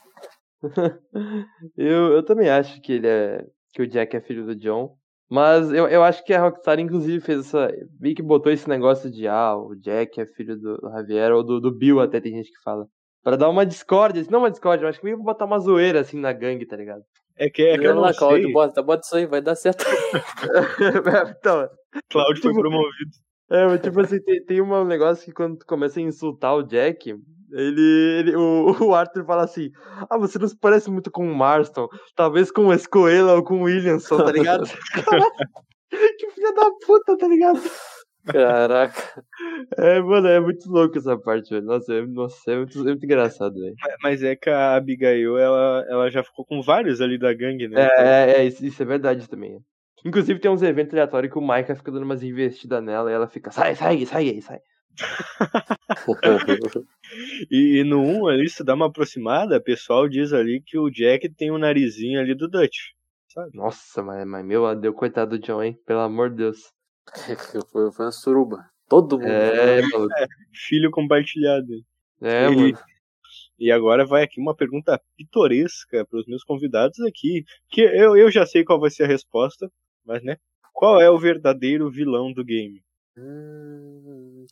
eu, eu também acho que ele é. que o Jack é filho do John. Mas eu, eu acho que a Rockstar, inclusive, fez essa. Meio que botou esse negócio de ah, o Jack é filho do Javier, ou do, do Bill, até tem gente que fala. Pra dar uma discórdia, não uma discórdia, mas acho que meio pra botar uma zoeira assim na gangue, tá ligado? É que, é que eu não lá, sei. Cláudio, bota, bota isso aí, vai dar certo. então, Cláudio foi Tipo- promovido. É, mas tipo assim, tem, tem um negócio que quando tu começa a insultar o Jack, ele, ele- o, o Arthur fala assim, ah, você não se parece muito com o Marston, talvez com o Escoela ou com o Williamson, tá ligado? que filha da puta, tá ligado? Caraca. É, mano, é muito louco essa parte, velho. Nossa, é, nossa, é muito, é muito engraçado, velho. Mas é que a Abigail, ela, ela já ficou com vários ali da gangue, né? É, é, é, isso, isso é verdade também. Inclusive tem uns eventos aleatórios que o Micah fica dando umas investidas nela e ela fica, sai, sai, sai aí, sai. E, e no 1 ali, se dá uma aproximada, o pessoal diz ali que o Jack tem o narizinho ali do Dutch. Sabe? Nossa, mas, mas meu, deu coitado do John, hein? Pelo amor de Deus. foi, foi uma suruba. Todo mundo. É, maluco. Filho compartilhado. É, E- mano. E agora vai aqui uma pergunta pitoresca para os meus convidados aqui. Que eu, eu já sei qual vai ser a resposta, mas né? Qual é o verdadeiro vilão do game? Hum,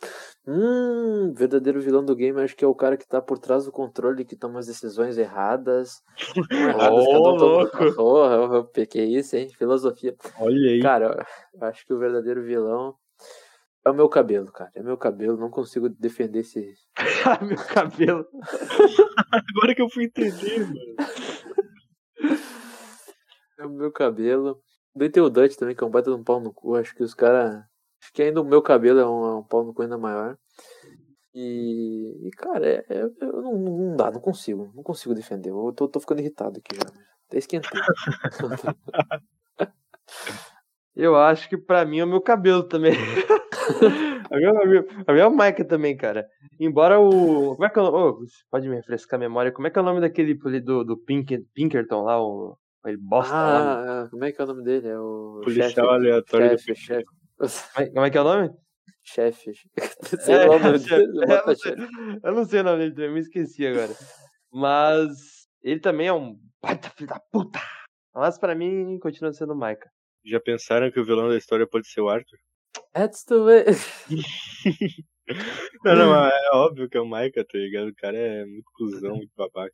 hum, verdadeiro vilão do game, acho que é o cara que tá por trás do controle, que toma as decisões erradas. Erradas, cada um louco. Oh, oh, que é isso, hein? Filosofia. Olha aí. Cara, eu acho que o verdadeiro vilão é o meu cabelo, cara. É meu cabelo, não consigo defender esse. meu cabelo. Agora que eu fui entender, mano. É o meu cabelo. Daí tem o Dutch também, que é um baita de um pau no cu. Acho que os caras. Acho que ainda o meu cabelo é um, é um pau no cu ainda maior. E, e cara, é, é- eu não, não dá, não consigo. Não consigo defender. Eu tô, tô ficando irritado aqui já. Até esquentei. Eu acho que pra mim é o meu cabelo também. a, minha, a, minha, a minha também, cara. Embora o. Como é que é o nome? Você pode me refrescar a memória? Como é que é o nome daquele do, do Pink, Pinkerton lá? O, ele bosta lá. ah, como é que é o nome dele? É o. Policial chefe, aleatório do chefe, chefe. Como é- Como é que é o nome? Chefe. Sei lá o nome chefe. dele. É, eu, não sei, chefe. o nome dele, eu me esqueci agora. Mas ele também é um baita filho da puta. Mas pra mim continua sendo o Micah. Já pensaram que o vilão da história pode ser o Arthur? That's the way. Não, não, mas é óbvio que é o Micah, tá ligado? O cara é muito cuzão, muito babaca.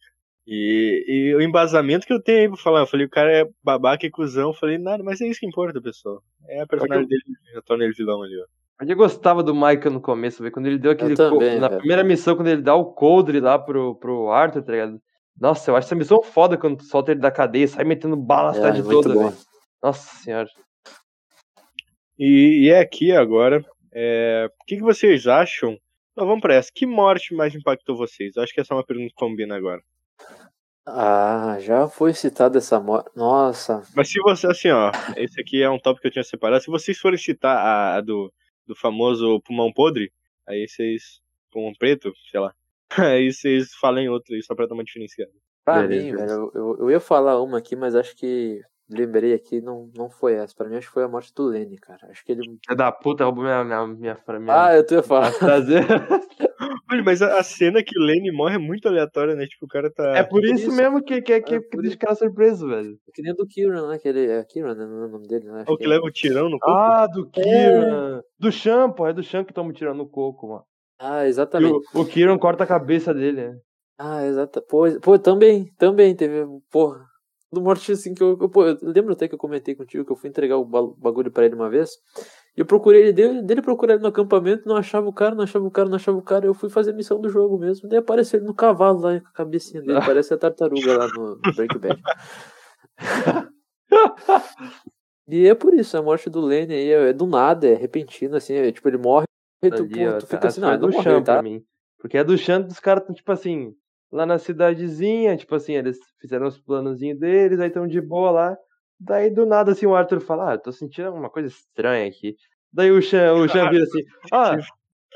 E, e o embasamento que eu tenho aí pra falar, eu falei, o cara é babaca e cuzão, eu falei, nada, mas é isso que importa, pessoal. É a personagem dele que já torna ele vilão ali, ó. Eu gostava do Micah no começo, velho. Quando ele deu aquele. também, na velho. primeira missão, quando ele dá o coldre lá pro, pro Arthur, tá ligado? Nossa, eu acho essa missão foda quando tu solta ele da cadeia, sai metendo bala a É, cidade toda, velho. Nossa senhora. E, e é aqui agora, é, o que, que vocês acham? Não, vamos pra essa. Que morte mais impactou vocês? Acho que essa é uma pergunta que combina agora. Ah, já foi citada essa morte. Nossa. Mas se você, assim, ó, esse aqui é um tópico que eu tinha separado. Se vocês forem citar a, a do, do famoso pulmão podre, aí vocês. pulmão preto, sei lá. Aí vocês falem outro aí, só pra dar uma diferenciada. Pra Beleza, mim, velho, eu, eu ia falar uma aqui, mas acho que lembrei aqui, não, não foi essa. Pra mim, acho que foi a morte do Lenny, cara. Acho que ele. Filha da puta, roubou minha. minha, minha, minha Ah, eu tô ia falar. trazer. Olha, mas a, a cena que o Lenny morre é muito aleatória, né? Tipo, o cara tá. É por isso isso. mesmo que, que, que, É que deixa o cara surpreso, velho. Que nem do Kieran, né? Que ele, é Kieran, né? Não é o nome dele, né? O que leva o tirão no corpo. Ah, do Kiran. Do Chan, pô. É do Chan que toma tirando no coco, mano. Ah, E exatamente. o, o Kiran corta a cabeça dele, né? Ah, exato. Pô, pô, também, também teve, porra. Do morte assim que eu, eu, pô, eu lembro até que eu comentei contigo que eu fui entregar o ba- bagulho pra ele uma vez. Eu procurei ele, dele, dele procurar ele no acampamento, não achava o cara, não achava o cara, não achava o cara. Eu fui fazer a missão do jogo mesmo. Daí apareceu ele no cavalo lá, com a cabecinha dele, parece a tartaruga lá no, Breaking Bad. e é por isso, a morte do Lenny aí é, é do nada, é repentina, assim, é, tipo, ele morre e tu, Ali, pô, ó, tu fica tá- assim, foi não, não do morreu, Chan tá? pra mim. Porque é do Chan dos caras, tipo assim, lá na cidadezinha, tipo assim, eles fizeram os planozinhos deles, aí estão de boa lá. Daí do nada, assim, o Arthur fala, ah, eu tô sentindo uma coisa estranha aqui. Daí o Chan, o Chan vira assim, ah,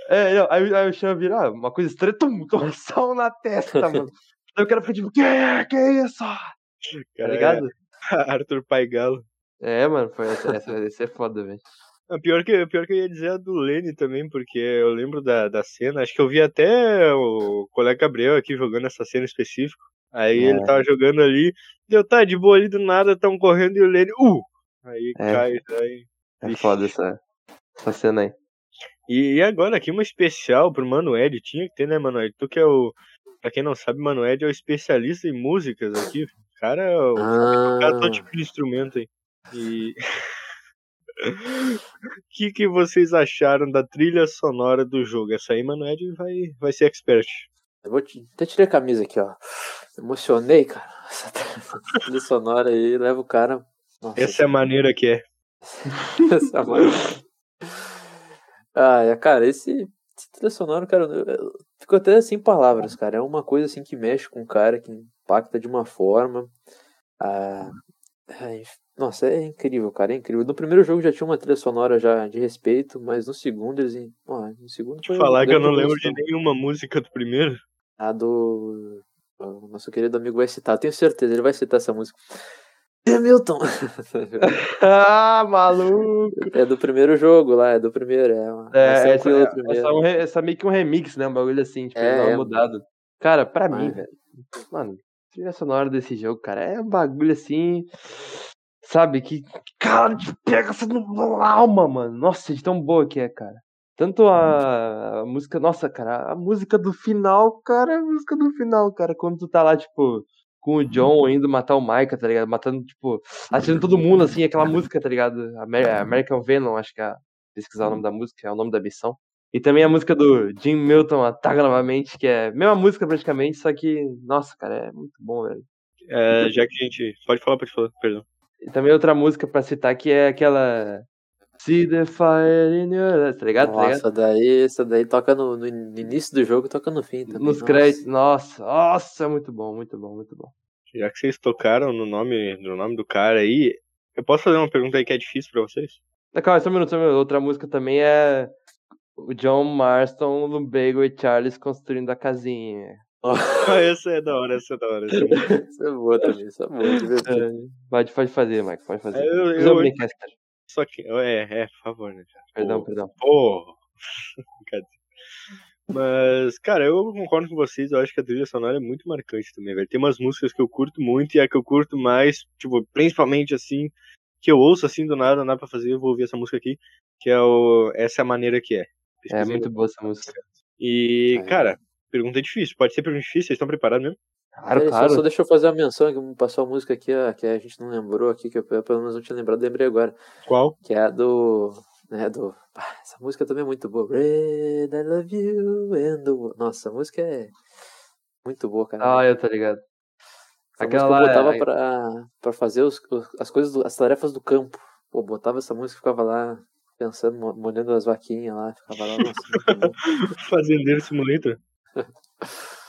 é, não, aí, aí o Chan vira, ah, uma coisa estranha, tum, toma sol na testa, mano. Daí o cara fica tipo, que, que isso? Tá Cara, ligado? é Arthur Pai Galo. É, mano, foi essa, essa, essa é foda, velho. A pior que, pior que eu ia dizer é a do Lenny também, porque eu lembro da, da cena, acho que eu vi até o colega Gabriel aqui jogando essa cena específica. Aí É. ele tava jogando ali, deu, tá de boa ali do nada, tão correndo e o Lenny, uh! Aí É. cai, aí. É Vixe. foda essa, essa cena aí. E, e agora aqui uma especial pro Manoel, tinha que ter, né, Manoel? Tu que é o. Pra quem não sabe, Manoel é o especialista em músicas aqui. O cara é o Ah, cara todo tipo de instrumento aí. E. O que, que vocês acharam da trilha sonora do jogo? Essa aí, Manoel vai, vai ser expert. Eu vou te... até tirei a camisa aqui, ó. Emocionei, cara. Essa trilha sonora aí leva o cara. Nossa, Essa é a maneira que é. essa mano. Ah, é, cara, esse, esse trilha sonora, cara, eu, fico até sem palavras, cara. É uma coisa assim que mexe com o cara, que impacta de uma forma. Ah, ai, nossa, é incrível, cara, é incrível. No primeiro jogo já tinha uma trilha sonora já de respeito, mas no segundo eles. Ó, no segundo foi falar que eu não lembro de nenhuma música do primeiro. A do. O nosso querido amigo vai citar, tenho certeza, ele vai citar essa música. Hamilton! ah, maluco! é do primeiro jogo lá, é do primeiro, é. uma- É, essa, do essa, primeiro. é um re- essa meio que um remix, né? Um bagulho assim, tipo, É, é. mudada. Cara, pra mim, Mas- velho. Mano, trilha sonora desse jogo, cara, é um bagulho assim. Sabe? Que, cara, te pega essa alma, mano. Nossa, de tão boa que é, cara. Tanto a, a música, nossa, cara, a música do final, cara, a música do final, cara, quando tu tá lá, tipo, com o John indo matar o Micah, tá ligado? Matando, tipo, atirando todo mundo, assim, aquela música, tá ligado? Amer- American Venom, acho que é. Pesquisar o nome da música, é o nome da missão. E também a música do Jim Milton, Ataca Novamente, que é a mesma música praticamente, só que, nossa, cara, é muito bom, velho. É, já que a gente. Pode falar, pode falar, perdão. E também outra música pra citar que é aquela. See the fire in your eyes, tá ligado? Tá ligado? Nossa, daí, essa daí toca no, no início do jogo e toca no fim também. Nos nossa. créditos, nossa, nossa, muito bom, muito bom, muito bom. Já que vocês tocaram no nome, no nome do cara aí, eu posso fazer uma pergunta aí que é difícil pra vocês? Ah, Calma, só um minuto, só um minuto. Outra música também é o John Marston, Lumbago e Charles construindo a casinha. Ah, essa é da hora, essa é da hora. Essa é. Isso é boa também, isso é boa. É, pode, pode fazer, Mike, pode fazer. É, eu- eu- cara. Só que. É, é, por favor, né, cara? Perdão, Pô. perdão. Pô! Cadê? Mas, cara, eu concordo com vocês, eu acho que a trilha sonora é muito marcante também, velho. Tem umas músicas que eu curto muito e a que eu curto mais, tipo, principalmente assim, que eu ouço assim do nada, dá pra fazer, eu vou ouvir essa música aqui, que é o Essa é a Maneira que é. É Pesquisei muito boa essa música. E, É. cara, pergunta difícil. Pode ser pergunta difícil, vocês estão preparados mesmo? Claro, Peraí, só- claro. Só, deixa eu fazer uma menção, que passou a música aqui, ó, que a gente não lembrou aqui, que eu pelo menos não tinha lembrado, lembrei agora. Qual? Que é a do. Né, do ah, essa música também é muito boa. Red, I love you and the. Nossa, a música é muito boa, cara. Ah, eu tô ligado. Essa aquela música eu lá botava é- pra, pra fazer os, as coisas, do- as tarefas do campo. Pô, botava essa música e ficava lá pensando, mo- molhando as vaquinhas lá, ficava lá, nossa, bom. Fazendeiro Simulator?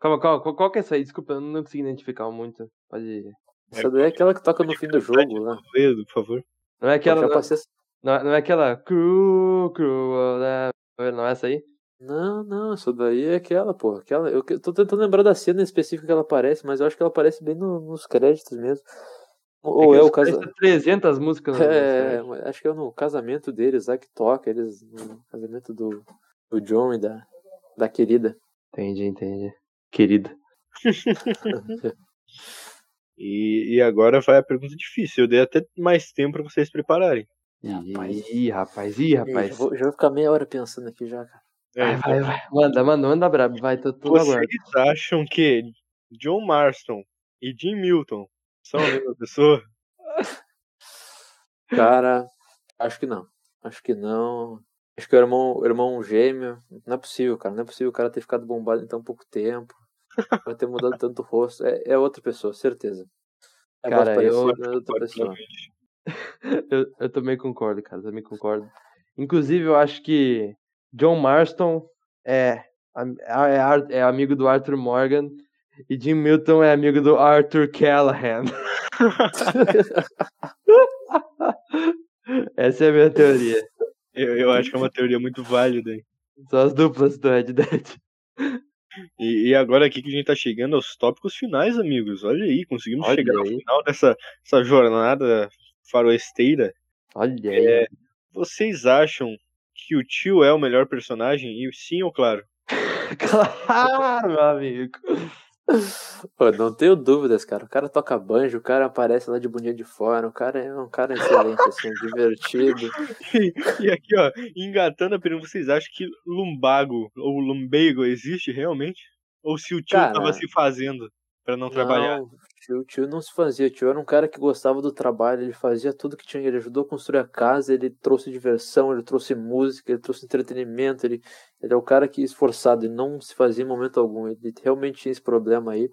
Calma, calma, qual, qual que é essa aí? Desculpa, eu não consegui identificar muito. Pode. Essa daí é aquela que toca no fim do jogo. Ledo, por favor. Não é aquela. Não, não é, não é aquela. Cru, cru, né? Não é essa aí? Não, não, essa daí é aquela, pô. Aquela, eu tô tentando lembrar da cena específica que ela aparece, mas eu acho que ela aparece bem no- nos créditos mesmo. Ou é, que o casamento. têm 300 músicas no É, mas acho que é no casamento deles lá que toca, eles. No casamento do, do John e da, da querida. Entendi, entendi. Querida. E, e agora vai a pergunta difícil. Eu dei até mais tempo pra vocês prepararem. Rapaz. Ih, rapaz, ih, Ih, Já rapaz. vou, já vou ficar meia hora pensando aqui já, cara. É, Vai, vai, vai. Manda, manda, manda brabo. Vai, tô, tô vocês aguardo. acham que John Marston e Jim Milton são a mesma pessoa? Cara, acho que não. Acho que não. Acho que o irmão, o irmão gêmeo. Não é possível, cara. Não é possível o cara ter ficado bombado em tão pouco tempo. Vai ter mudado tanto o rosto. É, é outra pessoa, certeza. É Cara, voz eu- é outra pessoa. Eu, eu também concordo, cara. Também concordo. Inclusive, eu acho que John Marston é, é, é amigo do Arthur Morgan e Jim Milton é amigo do Arthur Callahan. Essa é a minha teoria. Eu, eu acho que é uma teoria muito válida. hein? São as duplas do Red Dead. E, e agora aqui que a gente tá chegando aos tópicos finais, amigos. Olha aí, conseguimos Olha chegar ao aí. final dessa essa jornada faroesteira. Olha aí. É, vocês acham que o tio é o melhor personagem? E sim ou claro? Claro, meu amigo. Pô, não tenho dúvidas, cara. O cara toca banjo, o cara aparece lá de boninha de fora, o cara é um cara excelente, assim, divertido. E, e aqui, ó, engatando a pergunta, vocês acham que lumbago ou lumbago existe realmente? Ou se o tio Cara, tava se fazendo pra não, trabalhar? Tio, tio não se fazia. O tio era um cara que gostava do trabalho, ele fazia tudo que tinha. Ele ajudou a construir a casa, ele trouxe diversão, ele trouxe música, ele trouxe entretenimento. Ele, ele é o cara que esforçado, ele não se fazia em momento algum. Ele realmente tinha esse problema aí.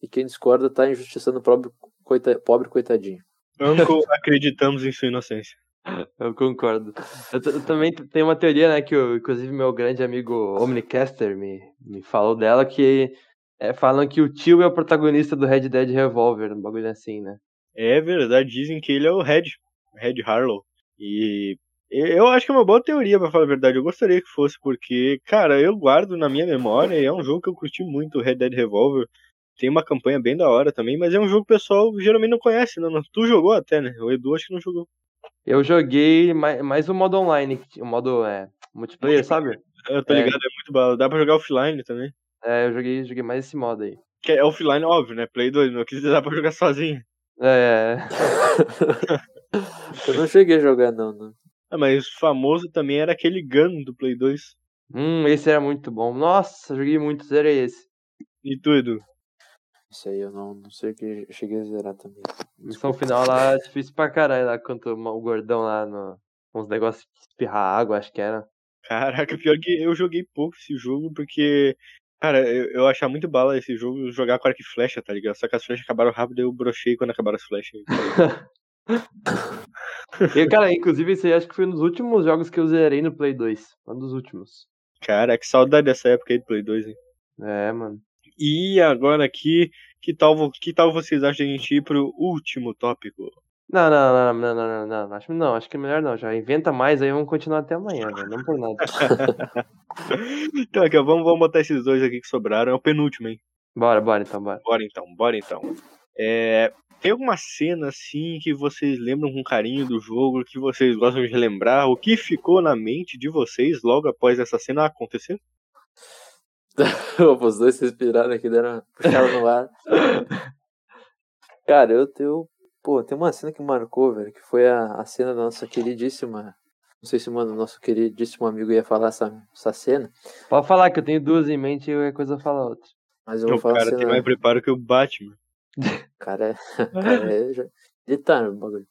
E quem discorda tá injustiçando o pobre, coita, pobre coitadinho. Uncle, acreditamos em sua inocência. Eu concordo. Eu, eu também tenho uma teoria, né, que o, inclusive meu grande amigo Omnicaster me, me falou dela, que é, falam que o tio é o protagonista do Red Dead Revolver, um bagulho assim, né? É verdade, dizem que ele é o Red, Red Harlow. E eu acho que é uma boa teoria, pra falar a verdade. Eu gostaria que fosse, porque, cara, eu guardo na minha memória e é um jogo que eu curti muito, o Red Dead Revolver. Tem uma campanha bem da hora também, mas é um jogo que o pessoal geralmente não conhece, né? Tu jogou até, né? O Edu acho que não jogou. Eu joguei mais, o modo online, o modo é, multiplayer, sabe? Eu tô É. ligado, é muito bala. Dá pra jogar offline também. É, eu joguei, joguei mais esse modo aí. Que é offline, óbvio, né? Play 2, não quis dá pra jogar sozinho. É, Eu não cheguei a jogar, não. não. Ah, mas famoso também era aquele Gun do Play 2. hum, esse era muito bom. Nossa, joguei muito, zerei esse. E tu, Edu? Isso aí eu não, não sei o que eu cheguei a zerar também. Missão final lá, difícil pra caralho, lá contra o gordão lá no. Uns negócios de espirrar água, acho que era. Caraca, pior que eu joguei pouco esse jogo, porque, cara, eu, eu achava muito bala esse jogo jogar com arco e flecha, tá ligado? Só que as flechas acabaram rápido e eu brochei quando acabaram as flechas. E, cara, inclusive, esse aí acho que foi um dos últimos jogos que eu zerei no Play 2. Um dos últimos. Cara, que saudade dessa época aí do Play 2, hein? É, mano. E agora aqui, que tal, que tal vocês acham de a gente ir pro último tópico? Não, não, não, não, não, não, não, não. Acho, não, acho que é melhor não. Já inventa mais aí, vamos continuar até amanhã, velho. Não por nada. Então, aqui, ó, vamos, vamos botar esses dois aqui que sobraram. É o penúltimo, hein? Bora, bora então, bora. Bora então, bora então. É, tem alguma cena assim que vocês lembram com carinho do jogo, que vocês gostam de relembrar? O que ficou na mente de vocês logo após essa cena acontecer? Os dois se inspiraram aqui, deram uma puxada no ar. Cara, eu tenho. Pô, tem uma cena que marcou, velho, que foi a, a cena da nossa queridíssima. Não sei se mano, nosso queridíssimo amigo ia falar essa, essa cena, Pode falar que eu tenho duas em mente e qualquer coisa fala outra. mas eu vou o falar a cara tem cena. mais preparo que o Batman. Cara, é. cara é tá no bagulho.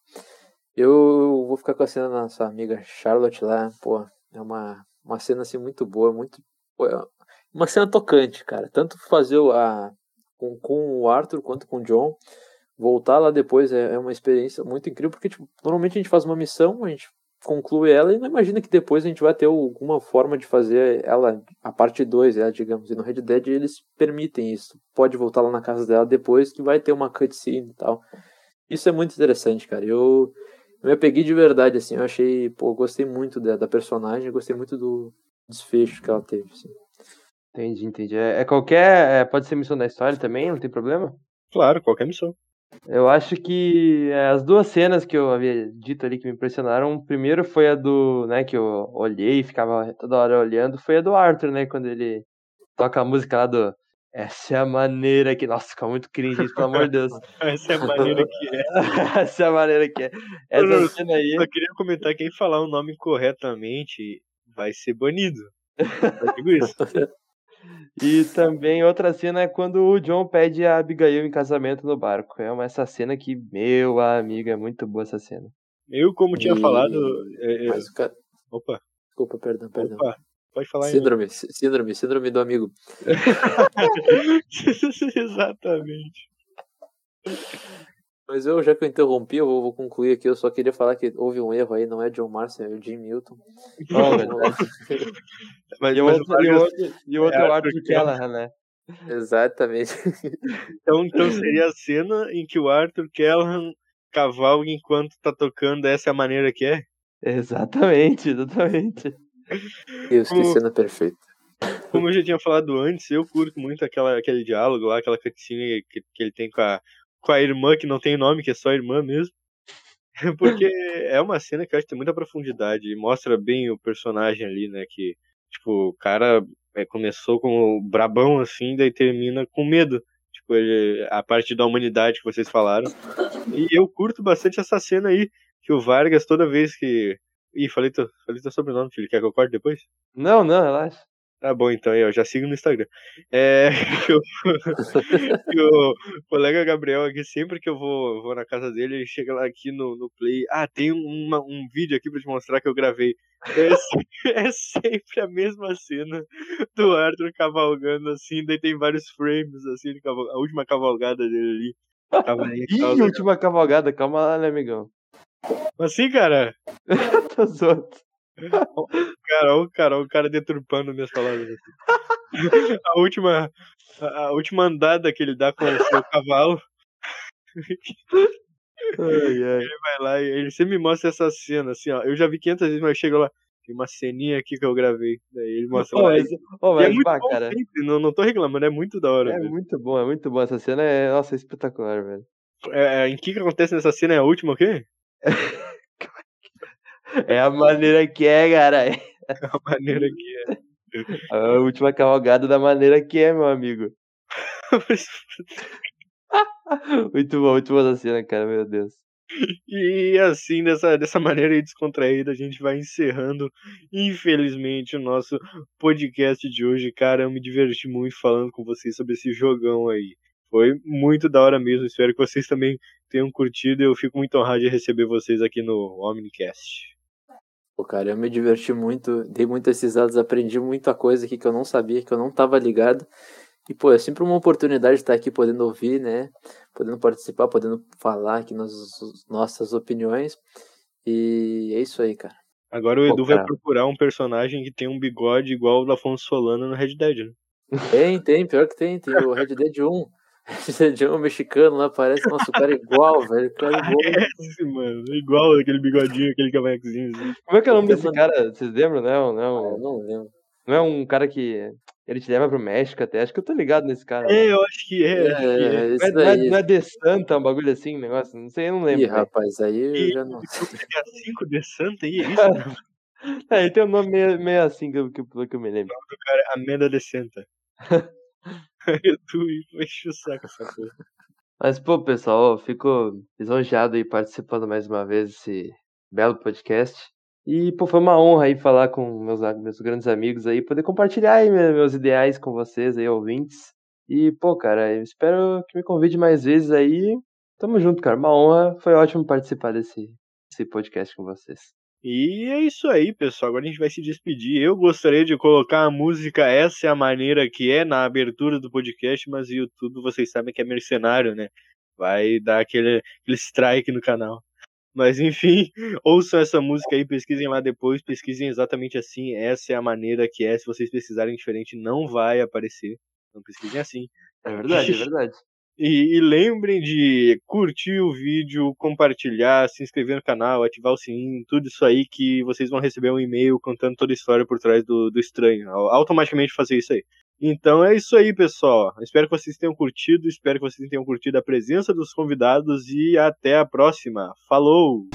Eu vou ficar com a cena da nossa amiga Charlotte lá, pô. É uma, uma cena assim muito boa, muito. Pô, é uma cena tocante, cara. Tanto fazer o- a. Com, com o Arthur quanto com o John. Voltar lá depois é, é uma experiência muito incrível, porque tipo, normalmente a gente faz uma missão, a gente conclui ela e não imagina que depois a gente vai ter alguma forma de fazer ela, a parte 2, é, digamos. E no Red Dead eles permitem isso. Pode voltar lá na casa dela depois que vai ter uma cutscene e tal. Isso é muito interessante, cara. Eu, eu me apeguei de verdade, assim. Eu achei, pô, eu gostei muito da, da personagem, eu gostei muito do desfecho que ela teve, assim. Entendi, entendi. É, é qualquer. é, pode ser missão da história também, não tem problema? Claro, qualquer missão. Eu acho que é, as duas cenas que eu havia dito ali que me impressionaram, primeiro foi a do, né, que eu olhei e ficava toda hora olhando, foi a do Arthur, né, quando ele toca a música lá do Essa é a maneira que, nossa, fica muito cringe isso, pelo amor de Deus. Essa é a maneira que é. Essa é a maneira que é. Essa não, cena aí, Só queria comentar, quem falar o nome corretamente vai ser banido. Eu digo isso. e também outra cena é quando o John pede a Abigail em casamento no barco. É uma essa cena que, meu amigo, é muito boa essa cena. Eu, como tinha E- falado. é, é, Mas o cara. Opa, Desculpa, perdão, perdão. opa, pode falar aí. Síndrome, sí- síndrome, síndrome do amigo. Exatamente. Mas eu, já que eu interrompi, eu vou, vou concluir aqui. Eu só queria falar que houve um erro aí, não é John Marston, é o Jim Milton. Oh, verdade. Mas, E o outro, o e o outro, e outro é Arthur Callahan, né? Exatamente. então, então seria a cena em que o Arthur Callahan cavalga enquanto tá tocando Essa é a maneira que é. Exatamente, exatamente. Deus, que Como- cena perfeita. Como eu já tinha falado antes, eu curto muito aquela, aquele diálogo lá, aquela cutscene que, que ele tem com a, com a irmã, que não tem nome, que é só irmã mesmo. Porque é uma cena que eu acho que tem muita profundidade e mostra bem o personagem ali, né? Que, tipo, o cara é, começou com o brabão assim, daí termina com medo. Tipo, ele, a parte da humanidade que vocês falaram. E eu curto bastante essa cena aí, que o Vargas, toda vez que. Ih, falei teu, falei teu sobrenome, filho. Quer que eu corte depois? Não, não, relaxa. Tá bom, então, eu já sigo no Instagram. É, que o, que o colega Gabriel aqui, sempre que eu vou, vou na casa dele, ele chega lá aqui no, no Play. Ah, tem uma, um vídeo aqui pra te mostrar que eu gravei. É, é sempre a mesma cena do Arthur cavalgando assim, daí tem vários frames, assim, a última cavalgada dele ali. Ih, última cavalgada, calma lá, né, amigão? Assim, cara? Tô zoando. Cara, o cara, o cara deturpando minhas palavras. A última, a, última andada que ele dá com o seu cavalo. Ai, ai. Ele vai lá e ele sempre me mostra essa cena, assim, ó. Eu já vi 500 vezes, mas chega lá. Tem uma ceninha aqui que eu gravei. Daí ele mostra oh, lá. Mas, oh, mas, é muito bom cara. Sempre, não, não tô reclamando, é muito da hora. É mesmo. muito bom, é muito bom. Essa cena é, nossa, é espetacular, velho. É, em que que acontece nessa cena? É a última o quê? É a maneira que é, cara. É a maneira que é. A última cavalgada da maneira que é, meu amigo. muito bom, muito boa essa cena, cara, meu Deus. E assim, dessa, dessa maneira descontraída, a gente vai encerrando, infelizmente, o nosso podcast de hoje. Cara, eu me diverti muito falando com vocês sobre esse jogão aí. Foi muito da hora mesmo. Espero que vocês também tenham curtido. Eu fico muito honrado de receber vocês aqui no Omnicast. Pô, cara, eu me diverti muito, dei muitas risadas, aprendi muita coisa aqui que eu não sabia, que eu não estava ligado. E, pô, é sempre uma oportunidade de estar aqui podendo ouvir, né? Podendo participar, podendo falar aqui nas nossas opiniões. E é isso aí, cara. Agora o Edu pô, vai procurar um personagem que tem um bigode igual o da Afonso Solano no Red Dead, né? Tem, tem, pior que tem. Tem o Red Dead 1. de um mexicano lá, parece, nossa, o cara é igual, velho. O cara é igual. Parece, mano. Igual aquele bigodinho, aquele cavanhaquezinho. Assim. Como é que é o nome desse cara? Vocês lembram, não? Não, ah, não lembro. Não é um cara que. Ele te leva pro México até. Acho que eu tô ligado nesse cara. É, eu acho que é. é, é não, é, não, é, não é The Santa, um bagulho assim, negócio. Não sei, eu não lembro. Ih, rapaz, aí eu e, já não sei. É 5 The Santa aí, é isso? é, ele tem um nome meio, meio assim que eu, que, que eu me lembro. O nome do cara é Amenda de Santa. Edu enche o saco essa coisa. Mas, pô, pessoal, fico lisonjeado aí participando mais uma vez desse belo podcast. E, pô, foi uma honra aí falar com meus, meus grandes amigos aí, poder compartilhar aí meus ideais com vocês aí, ouvintes. E, pô, cara, eu espero que me convide mais vezes aí. Tamo junto, cara. Uma honra. Foi ótimo participar desse, desse podcast com vocês. E é isso aí, pessoal. Agora a gente vai se despedir. Eu gostaria de colocar a música Essa é a Maneira que é na abertura do podcast, mas o YouTube vocês sabem que é mercenário, né? Vai dar aquele, aquele strike no canal. Mas enfim, ouçam essa música aí, pesquisem lá depois, pesquisem exatamente assim. Essa é a maneira que é. Se vocês pesquisarem diferente, não vai aparecer. Não pesquisem assim. É verdade, é verdade. E, e, lembrem de curtir o vídeo, compartilhar, se inscrever no canal, ativar o sininho, tudo isso aí que vocês vão receber um e-mail contando toda a história por trás do, do estranho. Automaticamente fazer isso aí. Então é isso aí, pessoal. Espero que vocês tenham curtido, espero que vocês tenham curtido a presença dos convidados e até a próxima. Falou!